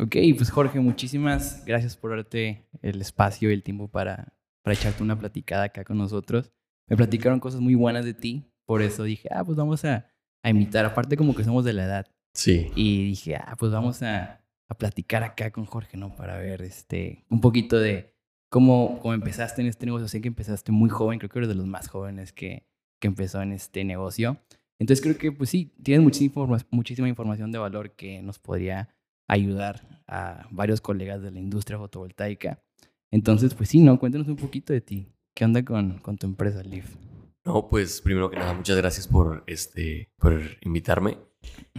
Ok, pues Jorge, muchísimas gracias por darte el espacio y el tiempo para, para echarte una platicada acá con nosotros. Me platicaron cosas muy buenas de ti, por eso dije, ah, pues vamos a, a invitar, aparte como que somos de la edad. Sí. Y dije, ah, pues vamos a, a platicar acá con Jorge, ¿no? Para ver este, un poquito de cómo, cómo empezaste en este negocio. Sé que empezaste muy joven, creo que eres de los más jóvenes que, que empezó en este negocio. Entonces creo que, pues sí, tienes muchísima, muchísima información de valor que nos podría ayudar a varios colegas de la industria fotovoltaica. Entonces, pues sí, ¿no? Cuéntanos un poquito de ti. ¿Qué onda con, con tu empresa, Leaf? No, pues primero que nada, muchas gracias por, este, por invitarme.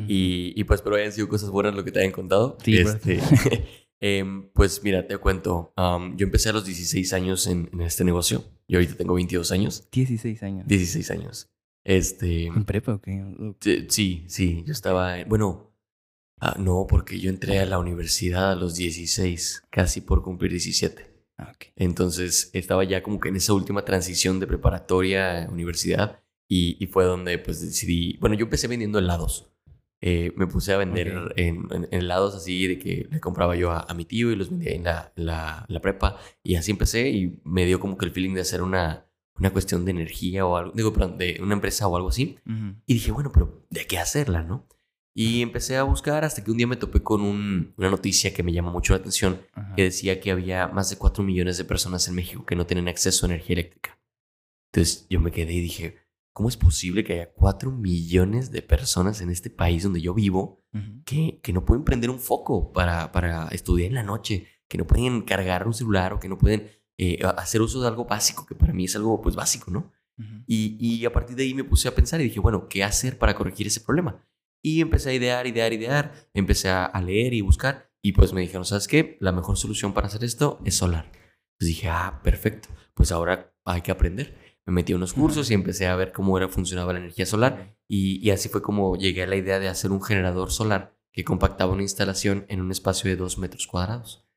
y, y, pues espero hayan sido cosas buenas lo que te hayan contado. Sí, este, eh, pues mira, te cuento. yo empecé a los 16 años en, en, este negocio. Y ahorita tengo 22 años. 16 años. 16 años. Este, ¿En prepa o qué? Sí, sí, yo estaba, bueno, ah, no, porque yo entré a la universidad a los 16, casi por cumplir 17. Ah, okay. Entonces estaba ya como que en esa última transición de preparatoria a universidad y, y, fue donde pues decidí, bueno, yo empecé vendiendo helados. Eh, me puse a vender Okay. en, en- en helados así de que le compraba yo a, a mi tío y los vendía en la, la, la prepa y así empecé y me dio como que el feeling de hacer una, una cuestión de energía o algo, digo, perdón, de una empresa o algo así. Ujú. Y dije, bueno, pero ¿de qué hacerla, no? Y empecé a buscar hasta que un día me topé con un- una noticia que me llamó mucho la atención, Ajá. que decía que había más de 4 millones de personas en México que no tienen acceso a energía eléctrica. Entonces yo me quedé y dije, ¿cómo es posible que haya 4 millones de personas en este país donde yo vivo que, que no pueden prender un foco para, para estudiar en la noche, que no pueden cargar un celular o que no pueden eh, hacer uso de algo básico, que para mí es algo pues básico, ¿no? Y, y a partir de ahí me puse a pensar y dije, bueno, ¿qué hacer para corregir ese problema? Y empecé a idear, idear, idear, empecé a, leer y buscar y pues me dijeron, ¿sabes qué? La mejor solución para hacer esto es solar. Pues dije, ah, perfecto, pues ahora hay que aprender. Me metí a unos cursos y empecé a ver cómo era, funcionaba la energía solar y, y así fue como llegué a la idea de hacer un generador solar que compactaba una instalación en un espacio de dos metros cuadrados.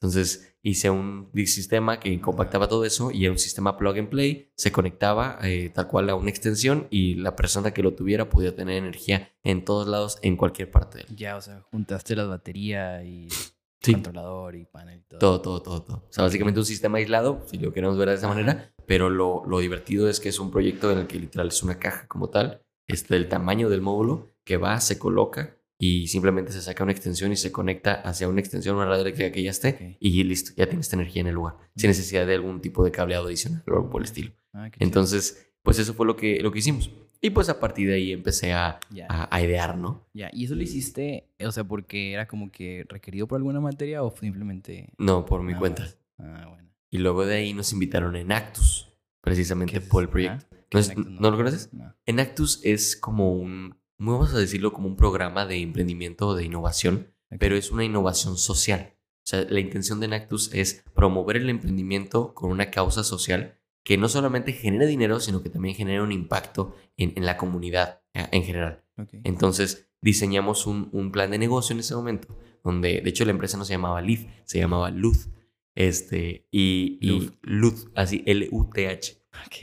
Entonces hice un sistema que compactaba todo eso y era un sistema plug and play. Se conectaba eh, tal cual a una extensión y la persona que lo tuviera podía tener energía en todos lados, en cualquier parte. del- Ya, o sea, juntaste la batería y Sí. controlador y panel y todo. Todo, todo, todo, todo. O sea, básicamente un sistema aislado, si lo queremos ver de esa manera, pero lo, lo divertido es que es un proyecto en el que literal es una caja como tal, es del tamaño del módulo, que va, se coloca y simplemente se saca una extensión y se conecta hacia una extensión, una red eléctrica que ya esté Ok. y listo, ya tienes esta energía en el lugar, sin necesidad de algún tipo de cableado adicional o algo por el estilo. Ah, chido. Entonces, pues eso fue lo que, lo que hicimos. Y pues a partir de ahí empecé a, Ya. a, a idear, ¿no? Ya, ¿y eso lo hiciste, o sea, porque era como que requerido por alguna materia o simplemente... No, por mi cuenta. Ah, bueno. Y luego de ahí nos invitaron en Actus, precisamente ¿Qué es por el proyecto. Ah, ¿No. ¿no lo conoces? No. Enactus es como un, vamos a decirlo, como un programa de emprendimiento o de innovación, pero es una innovación social. O sea, la intención de Enactus es promover el emprendimiento con una causa social que no solamente genere dinero, sino que también genere un impacto en, en la comunidad eh, en general. Entonces diseñamos un, un plan de negocio en ese momento, donde de hecho la empresa no se llamaba Leaf, se llamaba Luz. Este, y, y Luz. Así L-U-T-H.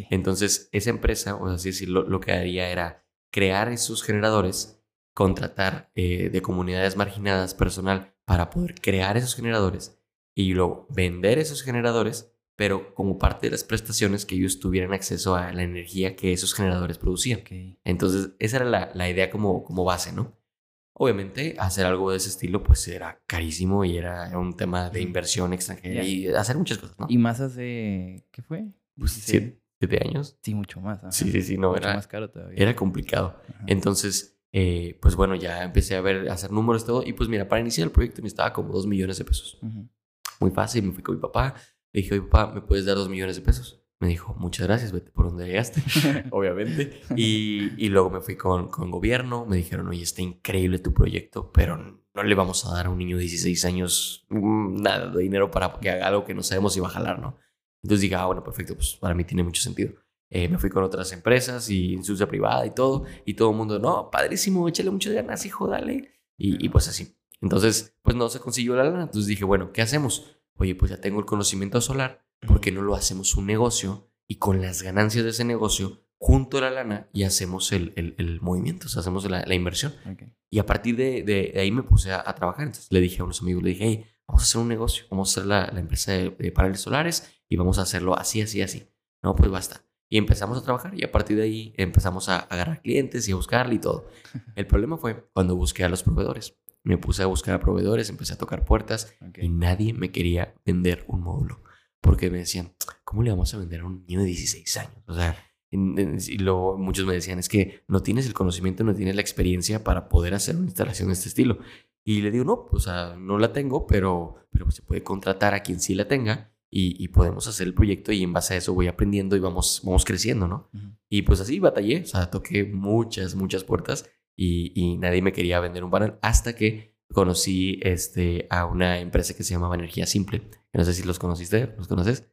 Entonces, esa empresa, o así decirlo, lo que haría era crear esos generadores, contratar eh, de comunidades marginadas personal para poder crear esos generadores y luego vender esos generadores, pero como parte de las prestaciones que ellos tuvieran acceso a la energía que esos generadores producían. Entonces, esa era la, la, idea como, como base, ¿no? Obviamente, hacer algo de ese estilo, pues era carísimo y era un tema de inversión extranjera y hacer muchas cosas, ¿no? Y más hace, ¿qué fue? Pues, sí. 17 años. Sí, mucho más. Sí, sí, sí, no, mucho era, más caro todavía. era complicado. Ajá. Entonces, eh, pues bueno, ya empecé a ver, a hacer números, todo. Y pues mira, para iniciar el proyecto necesitaba como 2 millones de pesos. Ajá. Muy fácil, me fui con mi papá. Le dije, oye, papá, ¿me puedes dar 2 millones de pesos? Me dijo, muchas gracias, vete por donde llegaste, obviamente. Y, y, luego me fui con, con gobierno, me dijeron, oye, está increíble tu proyecto, pero no le vamos a dar a un niño de 16 años mm, nada de dinero para que haga algo que no sabemos si va a jalar, ¿no? Entonces dije, ah, bueno, perfecto, pues para mí tiene mucho sentido. Eh, me fui con otras empresas y industria privada y todo. Y todo el mundo, no, padrísimo, échale muchas ganas, hijo, dale. Y, y pues así. Entonces, pues no se consiguió la lana. Entonces dije, bueno, ¿qué hacemos? Oye, pues ya tengo el conocimiento solar, ¿por qué no lo hacemos un negocio? Y con las ganancias de ese negocio, junto la lana y hacemos el, el, el movimiento, o sea, hacemos la, la inversión. Y a partir de, de- de ahí me puse a, a trabajar. Entonces le dije a unos amigos, le dije, hey, vamos a hacer un negocio, vamos a hacer la, la empresa de, de paneles solares y vamos a hacerlo así, así, así. No, pues basta. Y empezamos a trabajar y a partir de ahí empezamos a agarrar clientes y a buscarle y todo. El problema fue cuando busqué a los proveedores. Me puse a buscar a proveedores, empecé a tocar puertas Ok. y nadie me quería vender un módulo. Porque me decían, ¿cómo le vamos a vender a un niño de 16 años? O sea, y luego muchos me decían, es que no tienes el conocimiento, no tienes la experiencia para poder hacer una instalación de este estilo. Y le digo, no, pues, o sea, no la tengo, pero, pero se puede contratar a quien sí la tenga y, y podemos hacer el proyecto y en base a eso voy aprendiendo y vamos, vamos creciendo, ¿no? Ujú. Y pues así batallé, o sea, toqué muchas, muchas puertas y, y nadie me quería vender un panel hasta que conocí este, a una empresa que se llamaba Energía Simple. No sé si los conociste, ¿los conoces?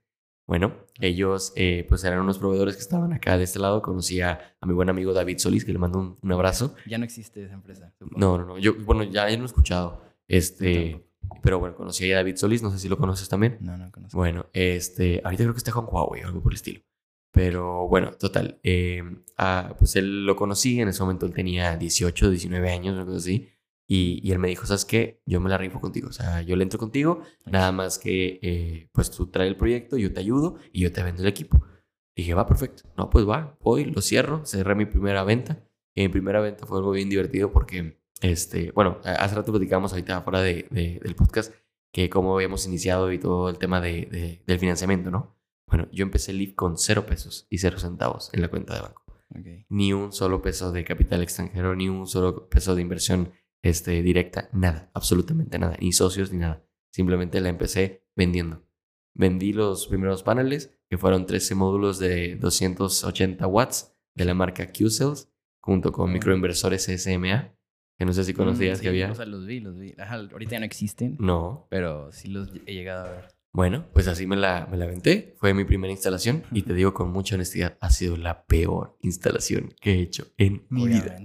Bueno, ellos eh, pues eran unos proveedores que estaban acá de este lado. Conocí a, mi buen amigo David Solís, que le mando un, un abrazo. Ya no existe esa empresa. supongo. No, no, no, yo, bueno, ya, no he escuchado. Este, pero bueno, conocí a David Solís, no sé si lo conoces también. No, no conozco. Bueno, este, ahorita creo que está con Huawei o algo por el estilo. Pero bueno, total. eh, ah, pues él lo conocí, en ese momento él tenía 18, 19 años, cosa así. Y, y él me dijo, ¿sabes qué? Yo me la rifo contigo. O sea, yo le entro contigo, nada más que eh, pues tú trae el proyecto, yo te ayudo y yo te vendo el equipo. Dije, va, perfecto. No, pues va, voy, lo cierro, cerré mi primera venta. Y mi primera venta fue algo bien divertido porque, este, bueno, hace rato platicamos ahorita fuera de, de- del podcast que cómo habíamos iniciado y todo el tema de, de- del financiamiento, ¿no? Bueno, yo empecé el LIF con cero pesos y cero centavos en la cuenta de banco. Ok. Ni un solo peso de capital extranjero, ni un solo peso de inversión este, directa, nada, absolutamente nada, ni socios ni nada. Simplemente la empecé vendiendo. Vendí los primeros paneles, que fueron 13 módulos de 280 watts de la marca Q-Cells, junto con microinversores SMA, que no sé si conocías Mm, que sí, había. O sea, los vi, los vi. Ajá, ahorita ya no existen, No, pero sí los he llegado a ver. Bueno, pues así me la, me la aventé. Fue mi primera instalación y te digo con mucha honestidad, ha sido la peor instalación que he hecho en mi vida.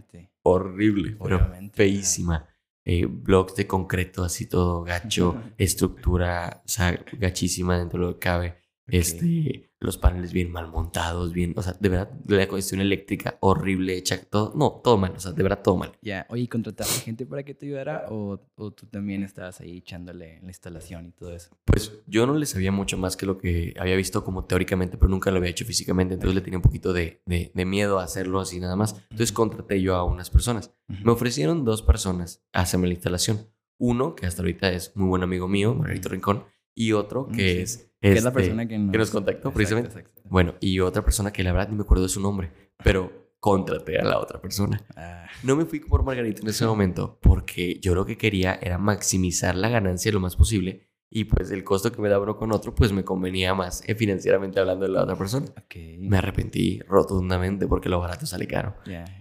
Obviamente. Horrible, pero feísima. Eh, blocks de concreto así todo gacho, estructura, o sea, gachísima dentro de lo que cabe. Ok. Este, los paneles bien mal montados, bien, o sea, de verdad, la cuestión eléctrica horrible hecha, todo, no, todo mal, o sea, de verdad todo mal. Ya, oye, ¿y ¿contrataste gente para que te ayudara o, o tú también estabas ahí echándole la instalación y todo eso? Pues yo no le sabía mucho más que lo que había visto como teóricamente, pero nunca lo había hecho físicamente, entonces le tenía un poquito de, de- de miedo a hacerlo así nada más. Entonces contraté yo a unas personas. Me ofrecieron dos personas a hacerme la instalación. Uno, que hasta ahorita es muy buen amigo mío, Margarito Rincón, y otro Mm, que sí. es... Que es la este, persona que nos, que nos contactó, Exacto, precisamente. exacto. Bueno, y otra persona que la verdad ni me acuerdo de su nombre, pero contraté a la otra persona. Ah, No me fui por Margarito en ese momento porque yo lo que quería era maximizar la ganancia lo más posible y pues el costo que me daba uno con otro pues me convenía más eh, financieramente hablando de la otra persona. ok. Me arrepentí rotundamente porque lo barato sale caro.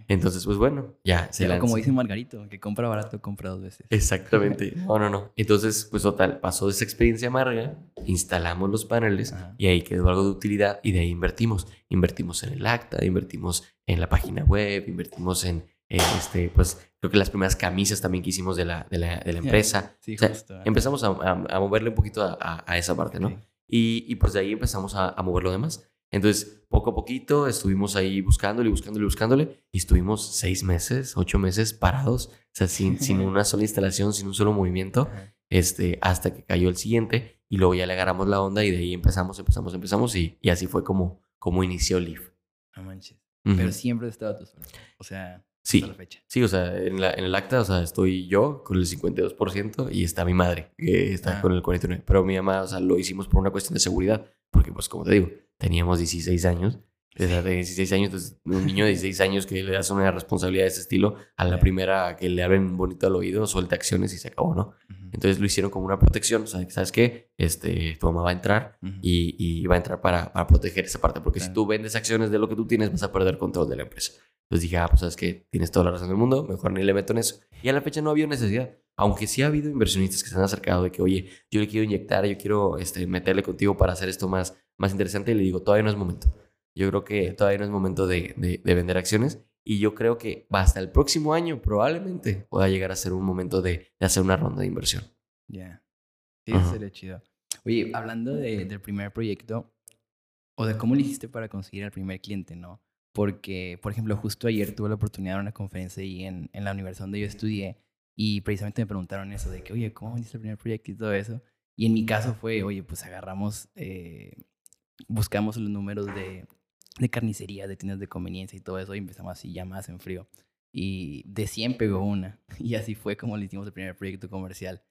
Entonces pues bueno, ya se Ya, lanzó. como dice Margarito, que compra barato, compra dos veces. Exactamente. No, no, no. Entonces, pues total, pasó esa experiencia amarga, instalamos los paneles Ajá. y ahí quedó algo de utilidad y de ahí invertimos. Invertimos en el acta, invertimos en la página web, invertimos en, en, este, pues creo que las primeras camisas también que hicimos de la, de la, de la empresa. Sí, O sea, empezamos a, a- a moverle un poquito a, a- a esa parte, ¿no? Ok. Y, y pues de ahí empezamos a, a mover lo demás. Entonces, poco a poquito estuvimos ahí buscándole, buscándole, buscándole. Y estuvimos seis meses, ocho meses parados, o sea, sin, sin una sola instalación, sin un solo movimiento, este, hasta que cayó el siguiente. Y luego ya le agarramos la onda y de ahí empezamos, empezamos, empezamos. Y, y así fue como, como inició Leaf. No manches. Ujú. Pero siempre has estado solo. O sea, Sí. hasta la fecha. Sí, o sea, en, la- en el acta, o sea, estoy yo con el 52% y está mi madre, que está Ah. con el 49%. Pero mi mamá, o sea, lo hicimos por una cuestión de seguridad, porque pues como te digo, teníamos 16 años. Desde de 16 años, entonces, un niño de 16 años que le das una responsabilidad de ese estilo, a la primera que le abren bonito al oído, suelta acciones y se acabó, ¿no? Entonces lo hicieron como una protección, o sea, ¿sabes qué? Este, tu mamá va a entrar y, y va a entrar para, para proteger esa parte, porque si tú vendes acciones de lo que tú tienes, vas a perder control de la empresa. Entonces dije, ah, pues sabes que tienes toda la razón del mundo, mejor ni le meto en eso. Y a la fecha no había necesidad, aunque sí ha habido inversionistas que se han acercado de que, oye, yo le quiero inyectar, yo quiero este, meterle contigo para hacer esto más, más interesante, y le digo, todavía no es momento. Yo creo que todavía no es momento de, de- de vender acciones. Y yo creo que hasta el próximo año probablemente pueda llegar a ser un momento de, de hacer una ronda de inversión. Ya. Sí, eso Ajá. sería chido. Oye, hablando de- del primer proyecto, o de cómo le hiciste para conseguir al primer cliente, ¿no? Porque, por ejemplo, justo ayer tuve la oportunidad de una conferencia ahí en, en la universidad donde yo estudié y precisamente me preguntaron eso de que, oye, ¿cómo vendiste el primer proyecto y todo eso? Y en mi caso fue, oye, pues agarramos, eh, buscamos los números de, de carnicería, de tiendas de conveniencia y todo eso y empezamos así ya más en frío. Y de 100 pegó una. Y así fue como le hicimos el primer proyecto comercial.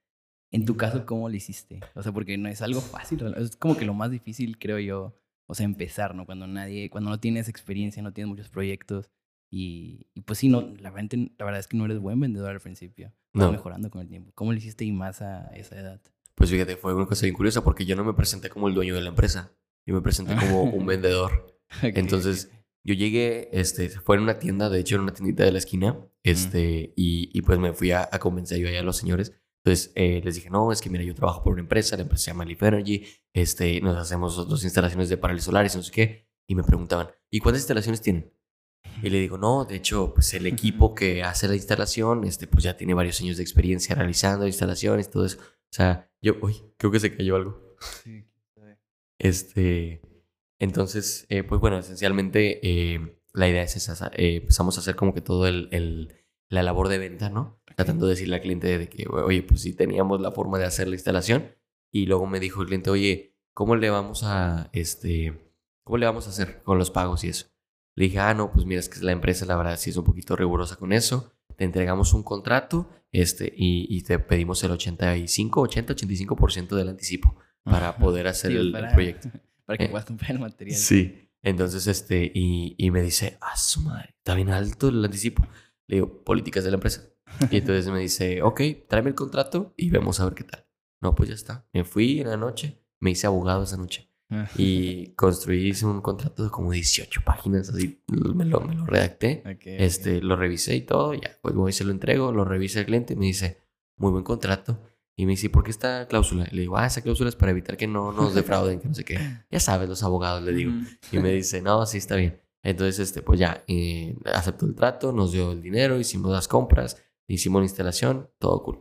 En tu caso, ¿cómo lo hiciste? O sea, porque no es algo fácil, es como que lo más difícil, creo yo, o sea, empezar, ¿no? Cuando nadie, cuando no tienes experiencia, no tienes muchos proyectos y, y pues sí, no, la verdad, la verdad es que no eres buen vendedor al principio. Vas No. mejorando con el tiempo. ¿Cómo lo hiciste y más a esa edad? Pues fíjate, fue una cosa bien curiosa porque yo no me presenté como el dueño de la empresa. Yo me presenté como un vendedor. Ok, Entonces, yo llegué, este, fue en una tienda, de hecho, en una tiendita de la esquina, este, y, y pues me fui a, a convencer yo ahí a los señores. Entonces, eh, les dije, no, es que mira, yo trabajo por una empresa, la empresa se llama Leaf Energy, este, nos hacemos dos instalaciones de paneles solares, no sé qué, y me preguntaban, ¿y cuántas instalaciones tienen? Y le digo, no, de hecho, pues el equipo que hace la instalación, este, pues ya tiene varios años de experiencia realizando instalaciones, todo eso. O sea, yo, uy, creo que se cayó algo. Sí. Este, entonces, eh, pues bueno, esencialmente eh, la idea es esa. sa- eh, empezamos a hacer como que todo el, el- la labor de venta, ¿no? Tratando de decirle al cliente de que, oye, pues sí teníamos la forma de hacer la instalación. Y luego me dijo el cliente, oye, ¿cómo le vamos a, este, cómo le vamos a hacer con los pagos y eso? Le dije, ah, no, pues mira, es que la empresa, la verdad, sí es un poquito rigurosa con eso. Te entregamos un contrato, este, y, y te pedimos el 85, 80, 85% del anticipo para poder hacer Sí, el, el para- proyecto. Para que Eh, puedas comprar el material. Sí. Entonces, este, y, y me dice, ah, su madre, está bien alto el anticipo. Le digo, políticas de la empresa. Y entonces me dice, ok, tráeme el contrato y vemos a ver qué tal. No, pues ya está. Me fui en la noche, me hice abogado esa noche y construí hice un contrato de como 18 páginas, así me lo, me lo redacté. Ok, ok. Este, lo revisé y todo, ya, pues voy se lo entrego, lo revisa el cliente y me dice, muy buen contrato. Y me dice, ¿por qué esta cláusula? Y le digo, ah, esa cláusula es para evitar que no nos defrauden, que no sé qué. Ya sabes, los abogados, le digo. Y me dice, no, sí, está bien. Entonces, este, pues ya, eh, aceptó el trato, nos dio el dinero, hicimos las compras, hicimos la instalación, todo cool.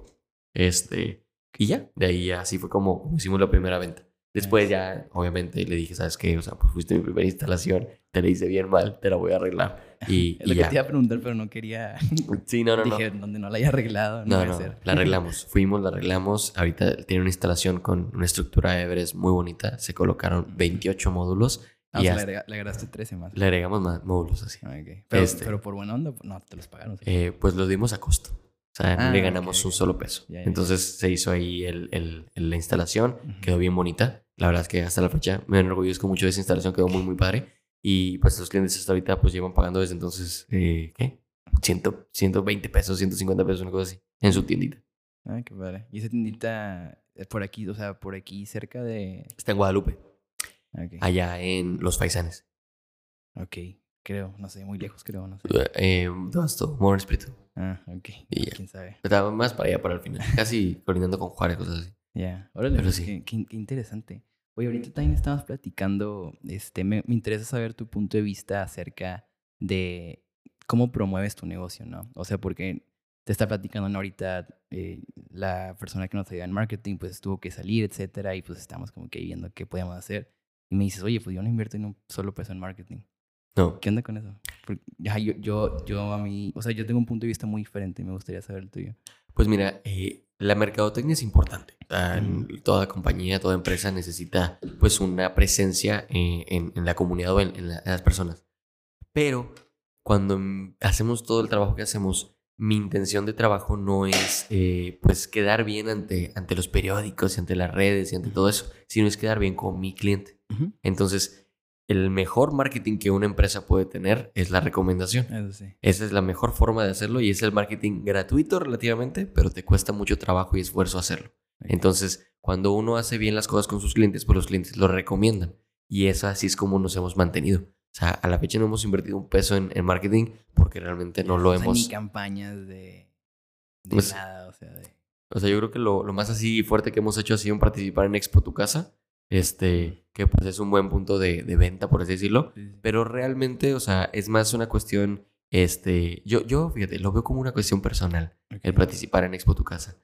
Este, y ya, de ahí así fue como, hicimos la primera venta. Después ya, obviamente, le dije, ¿sabes qué? O sea, pues fuiste mi primera instalación, te la hice bien mal, te la voy a arreglar. Y, Es lo y que ya. te iba a preguntar, pero no quería. Sí, no, no, no. Dije, donde no la haya arreglado, no, No, no, la arreglamos. Fuimos, la arreglamos. Ahorita tiene una instalación con una estructura Everest muy bonita. Se colocaron 28 módulos Ah, o sea, le, le agregaste 13 más. le agregamos más módulos así. Ah, ok. Pero, Este. pero por buena onda, no, te los pagaron. sí. Eh, pues lo dimos a costo. O sea, Ah, le ganamos un ok. solo peso. Entonces se hizo ahí el, el- la instalación. Ujú. Quedó bien bonita. La verdad es que hasta la fecha me enorgullezco mucho de esa instalación. Quedó muy, muy padre. Y pues los clientes hasta ahorita pues llevan pagando desde entonces, eh, ¿qué? 100, 120 pesos, 150 pesos, una cosa así. En su tiendita. Ah, qué padre. Y esa tiendita eh, por aquí, o sea, por aquí cerca de. Está en Guadalupe. Allá en Los Faisanes. Ok, creo, no sé, muy lejos creo, no sé. Eh, ¿Dónde estuvo? Morón Espíritu. Ah, ok. Y. ¿Quién sabe? Estaba más para allá, para el final. Casi coordinando con Juárez, cosas así. Ya, órale, Pero sí. qué, interesante. Oye, ahorita también estábamos platicando, este, me, me interesa saber tu punto de vista acerca de cómo promueves tu negocio, ¿no? O sea, porque te está platicando ¿no? ahorita eh, la persona que nos ayuda en marketing, pues tuvo que salir, etcétera, y pues estamos como que viendo qué podíamos hacer. Y me dices, oye, pues yo no invierto en un solo peso en marketing. No. ¿Qué onda con eso? Porque, ya, yo, yo, yo a mí, o sea, yo tengo un punto de vista muy diferente y me gustaría saber el tuyo. Pues mira, eh, la mercadotecnia es importante. Ujú. toda compañía, toda empresa necesita pues una presencia eh, en, en la comunidad o en, en la- en las personas. Pero cuando mm, hacemos todo el trabajo que hacemos, mi intención de trabajo no es eh, pues quedar bien ante, ante los periódicos y ante las redes y ante todo eso, sino es quedar bien con mi cliente. Entonces, el mejor marketing que una empresa puede tener es la recomendación. Eso sí. Esa es la mejor forma de hacerlo y es el marketing gratuito relativamente, pero te cuesta mucho trabajo y esfuerzo hacerlo. Entonces, cuando uno hace bien las cosas con sus clientes, pues los clientes lo recomiendan. Y eso así es como nos hemos mantenido. O sea, a la fecha no hemos invertido un peso en, en marketing porque realmente no lo O sea, hemos... ni campañas de, de Pues- nada, o sea, de... O sea, yo creo que lo, lo más así fuerte que hemos hecho ha sido en participar en Expo Tu Casa, este, que pues es un buen punto de, de venta, por así decirlo. sí. Pero realmente, o sea, es más una cuestión, este, yo, yo, fíjate, lo veo como una cuestión personal, el Ok. participar en Expo Tu Casa.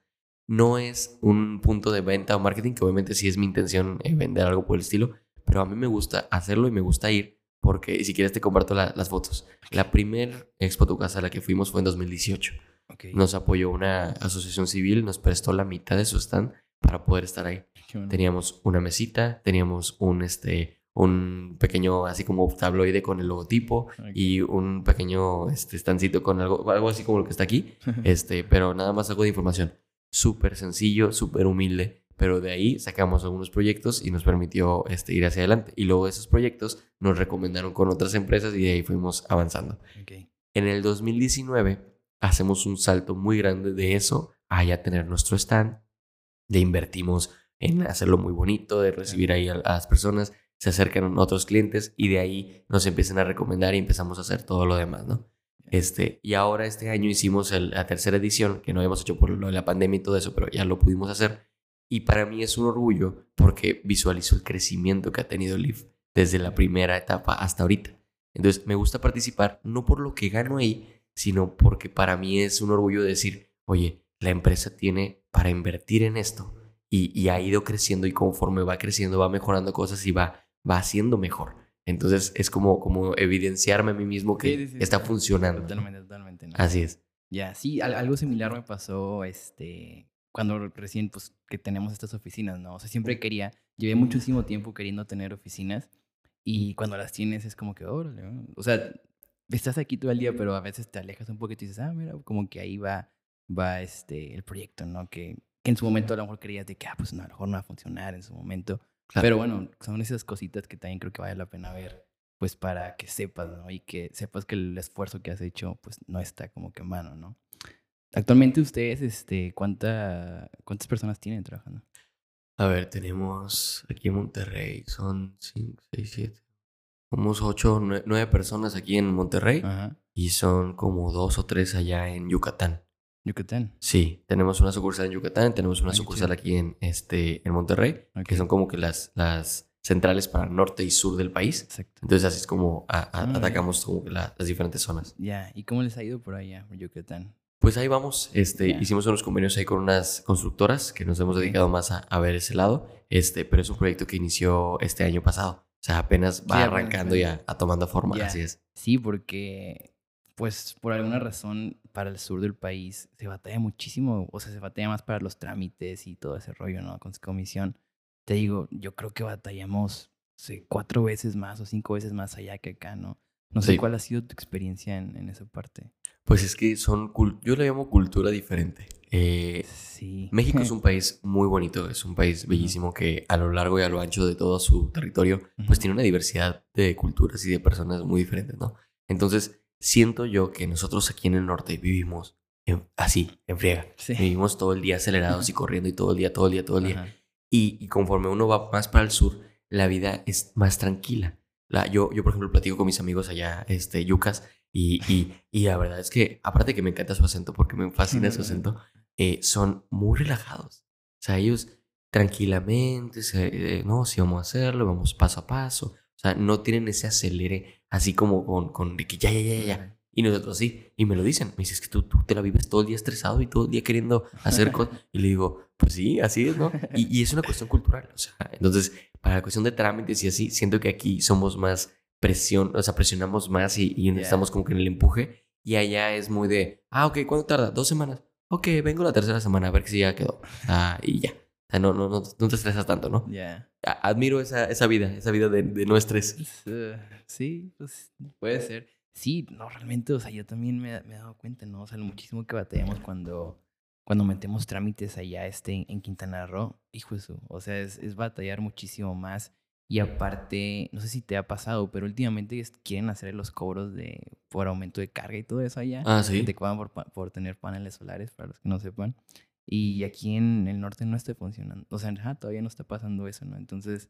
No es un punto de venta o marketing, que obviamente sí es mi intención eh, vender algo por el estilo, pero a mí me gusta hacerlo y me gusta ir porque y si quieres te comparto la- las fotos. La primer Expo Tu Casa a la que fuimos fue en 2018. Ok. Nos apoyó una asociación civil, nos prestó la mitad de su stand para poder estar ahí. Bueno. Teníamos una mesita, teníamos un, este, un pequeño, así como tabloide con el logotipo y un pequeño este, standcito con algo, algo así como lo que está aquí, este, pero nada más algo de información. Súper sencillo, súper humilde, pero de ahí sacamos algunos proyectos y nos permitió este, ir hacia adelante. Y luego esos proyectos nos recomendaron con otras empresas y de ahí fuimos avanzando. En el 2019 hacemos un salto muy grande de eso a ya tener nuestro stand, de invertimos en hacerlo muy bonito, de recibir ahí a, a las personas, se acercan otros clientes y de ahí nos empiezan a recomendar y empezamos a hacer todo lo demás, ¿no? Este, y ahora este año hicimos el- la tercera edición, que no habíamos hecho por lo de la pandemia y todo eso, pero ya lo pudimos hacer. Y para mí es un orgullo porque visualizo el crecimiento que ha tenido Leaf desde la primera etapa hasta ahorita. Entonces me gusta participar no por lo que gano ahí, sino porque para mí es un orgullo decir, oye, la empresa tiene para invertir en esto y, y ha ido creciendo y conforme va creciendo va mejorando cosas y va, va haciendo mejor. Entonces es como, como evidenciarme a mí mismo que Sí, sí, sí, está funcionando. Totalmente, totalmente. ¿no? Así es. Ya, sí, al- algo similar me pasó este, cuando recién, pues, que tenemos estas oficinas, ¿no? O sea, siempre quería, llevé muchísimo tiempo queriendo tener oficinas y cuando las tienes es como que, órale, ¿no? o sea, estás aquí todo el día, pero a veces te alejas un poquito y dices, ah, mira, como que ahí va, va este, el proyecto, ¿no? Que, que en su momento a lo mejor creías de que, ah, pues no, a lo mejor no va a funcionar en su momento. Claro. Pero bueno, son esas cositas que también creo que vale la pena ver, pues para que sepas, ¿no? Y que sepas que el esfuerzo que has hecho, pues no está como que en vano, ¿no? Actualmente ustedes, este, ¿cuánta, ¿cuántas personas tienen trabajando? A ver, tenemos aquí en Monterrey, son 5, 6, 7. Somos 8, 9 personas aquí en Monterrey Ajá. y son como dos o tres allá en Yucatán. Yucatán. Sí, tenemos una sucursal en Yucatán, tenemos una Ay, qué sucursal aquí en, este, en Monterrey, Ok. que son como que las, las centrales para norte y sur del país. Exacto. Entonces así es como a- a- Ah, atacamos como la- las diferentes zonas. Ya, ¿y cómo les ha ido por allá, por Yucatán? Pues ahí vamos, este, Ya. hicimos unos convenios ahí con unas constructoras que nos hemos dedicado más a, a ver ese lado, este, pero es un proyecto que inició este año pasado. O sea, apenas va Sí, arrancando y apenas. a, a tomando forma, Ya. así es. Sí, porque, pues, por alguna razón, para el sur del país se batalla muchísimo, o sea, se batalla más para los trámites y todo ese rollo, ¿no? Con su comisión. Te digo, yo creo que batallamos sí, cuatro veces más o cinco veces más allá que acá, ¿no? No sé Sí. cuál ha sido tu experiencia en, en esa parte. Pues es que son, cul- yo le llamo cultura diferente. Eh, Sí. México es un país muy bonito, es un país bellísimo que a lo largo y a lo ancho de todo su territorio, pues tiene una diversidad de culturas y de personas muy diferentes, ¿no? Entonces, siento yo que nosotros aquí en el norte vivimos en- así, en friega. Sí. Vivimos todo el día acelerados y corriendo y todo el día, todo el día, todo el día. Y, y conforme uno va más para el sur, la vida es más tranquila. La, yo, yo, por ejemplo, platico con mis amigos allá, este, yucas, y, y, y la verdad es que, aparte que me encanta su acento, porque me fascina su acento, eh, son muy relajados. O sea, ellos tranquilamente, se, eh, no, si vamos a hacerlo, vamos paso a paso. O sea, no tienen ese acelere así como con, con de que ya, ya, ya, ya. Y nosotros sí. Y me lo dicen. Me dices que tú, tú te la vives todo el día estresado y todo el día queriendo hacer cosas. Y le digo, pues sí, así es, ¿no? Y, y es una cuestión cultural. O sea, entonces, para la cuestión de trámites y así, siento que aquí somos más presión, o sea, presionamos más y, y Ya. estamos como que en el empuje. Y allá es muy de, ah, ok, ¿cuánto tarda? Dos semanas. Ok, vengo la tercera semana a ver si ya quedó. Ah, y ya. O sea, no, no, no, no te estresas tanto, ¿no? Ya. A- Admiro esa, esa vida, esa vida de, de no estrés. Eh, sí, pues puede ser. Sí, no, realmente, o sea, yo también me, he- me he dado cuenta, ¿no? O sea, lo muchísimo que batallamos cuando, cuando metemos trámites allá este, en Quintana Roo. Hijo de su, o sea, es, es batallar muchísimo más. Y aparte, no sé si te ha pasado, pero últimamente quieren hacer los cobros de por aumento de carga y todo eso allá. Ah, que sí. te cobran por, por tener paneles solares, para los que no sepan. Y aquí en el norte no está funcionando. O sea, todavía no está pasando eso, ¿no? Entonces,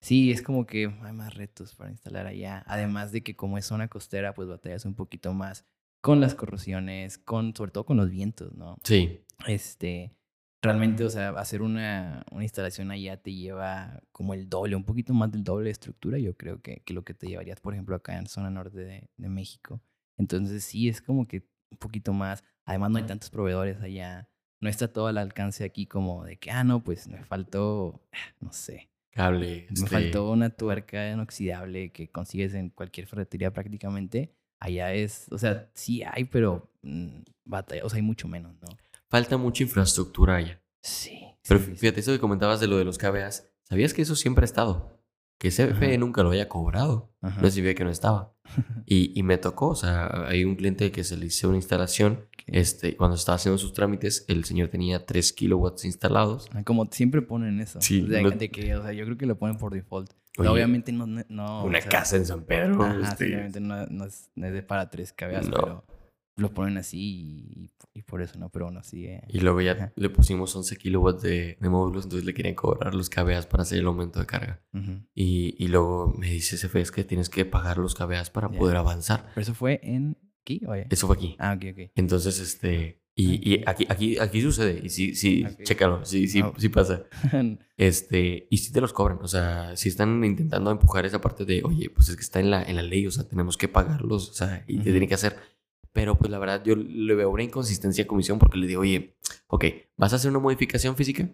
sí, es como que hay más retos para instalar allá. Además de que como es zona costera, pues batallas un poquito más con las corrosiones, con, sobre todo con los vientos, ¿no? Sí. Este, realmente, o sea, hacer una, una instalación allá te lleva como el doble, un poquito más del doble de estructura, yo creo que, que lo que te llevarías, por ejemplo, acá en zona norte de, de México. Entonces, sí, es como que un poquito más. Además, no hay tantos proveedores allá. No está todo al alcance aquí como de que, ah, no, pues me faltó, no sé. cable. Me este, faltó una tuerca inoxidable que consigues en cualquier ferretería prácticamente. Allá es, o sea, sí hay, pero mm, batalla, o sea, hay mucho menos, ¿no? Falta mucha infraestructura allá. Sí. Pero sí, sí, sí. fíjate, eso que comentabas de lo de los KBAs, ¿sabías que eso siempre ha estado? Que CFE Ajá. nunca lo haya cobrado. Ajá. No significa que no estaba. Y, y me tocó, o sea, hay un cliente que se le hizo una instalación. Este, cuando estaba haciendo sus trámites, el señor tenía 3 kilowatts instalados. Ah, Como siempre ponen eso. Sí, de, no- de que, o sea, yo creo que lo ponen por default. Oye, obviamente no, no una o sea, casa en San Pedro. Ajá, este, sí, obviamente no, no es, no es para tres cabezas, No. pero lo ponen así y, y por eso no, pero bueno, sigue. Y luego ya Ajá. le pusimos 11 kilowatts de, de módulos, entonces le querían cobrar los KBAs para hacer el aumento de carga. Ujú. Y, y luego me dice CFE, es que tienes que pagar los KBAs para Ya. poder avanzar. Pero eso fue en aquí, oye. Eso fue aquí. Ah, ok, ok. Entonces, este... Y, y aquí, aquí, aquí sucede, y sí, sí, Ok. chécalo, sí, sí, Ah. sí pasa. Este, y sí te los cobran, o sea, si están intentando empujar esa parte de, oye, pues es que está en la, en la ley, o sea, tenemos que pagarlos, o sea, y te Ujú. tiene que hacer. Pero pues la verdad, yo le veo una inconsistencia a comisión porque le digo, oye, ok, ¿vas a hacer una modificación física?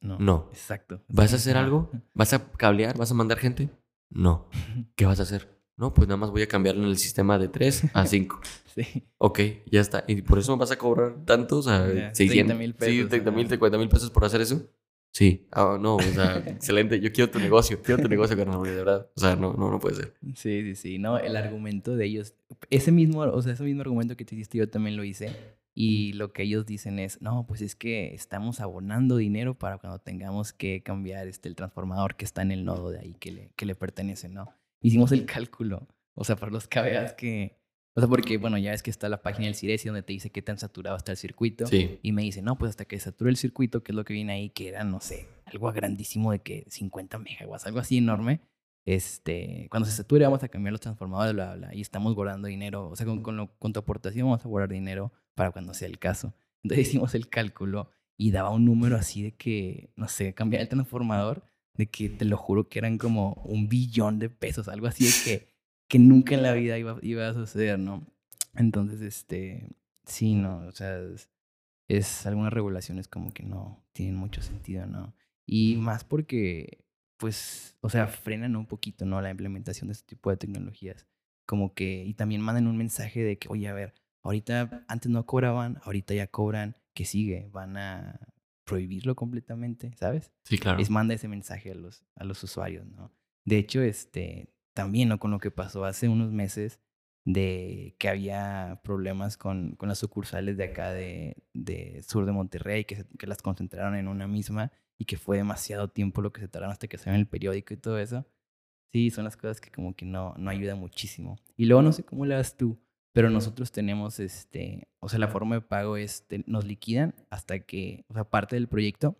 no. No. Exacto. ¿Vas a hacer algo? ¿Vas a cablear? ¿Vas a mandar gente? No. ¿Qué vas a hacer? No, pues nada más voy a cambiarlo en el sistema de 3 a 5. Sí. Ok, ya está. ¿Y por eso me vas a cobrar tantos? A Ya, 600 30,000 Sí, pesos, 30 mil, ajá. 50 mil pesos por hacer eso. Sí. Ah, no, o sea, excelente. Yo quiero tu negocio. Quiero tu negocio, carnal, de verdad. O sea, no, no, no puede ser. Sí, sí, sí. No, el argumento de ellos, ese mismo, o sea, ese mismo argumento que te hiciste yo también lo hice. Y lo que ellos dicen es, no, pues es que estamos abonando dinero para cuando tengamos que cambiar este, el transformador que está en el nodo de ahí que le, que le pertenece, ¿no? Hicimos el cálculo, o sea, para los KBAs que, o sea, porque, bueno, ya es que está la página del Ciresi donde te dice qué tan saturado está el circuito. Sí. Y me dice, no, pues hasta que sature el circuito, que es lo que viene ahí, que era, no sé, algo grandísimo de que 50 megawatts, algo así enorme. Este, cuando se sature vamos a cambiar los transformadores, bla, bla, bla, y estamos guardando dinero, o sea, con, con, lo- con tu aportación vamos a guardar dinero para cuando sea el caso. Entonces hicimos el cálculo y daba un número así de que, no sé, cambiar el transformador, de que te lo juro que eran como un billón de pesos, algo así de que, que nunca en la vida iba, iba a suceder, ¿no? Entonces, este, sí, no, o sea, es, es algunas regulaciones como que no tienen mucho sentido, ¿no? Y más porque, pues, o sea, frenan un poquito, ¿no? La implementación de este tipo de tecnologías. Como que, y también mandan un mensaje de que, oye, a ver, ahorita antes no cobraban, ahorita ya cobran, ¿qué sigue? Van a prohibirlo completamente, ¿sabes? Sí, claro. Es manda ese mensaje a los, a los usuarios, ¿no? De hecho, este, también, ¿no? Con lo que pasó hace unos meses de que había problemas con, con las sucursales de acá de, de sur de Monterrey, que, se- que las concentraron en una misma y que fue demasiado tiempo lo que se tardaron hasta que salió en el periódico y todo eso. Sí, son las cosas que como que no, no ayuda muchísimo. Y luego no sé cómo le das tú, pero nosotros tenemos, este, o sea, la forma de pago es, te- nos liquidan hasta que, o sea, parte del proyecto,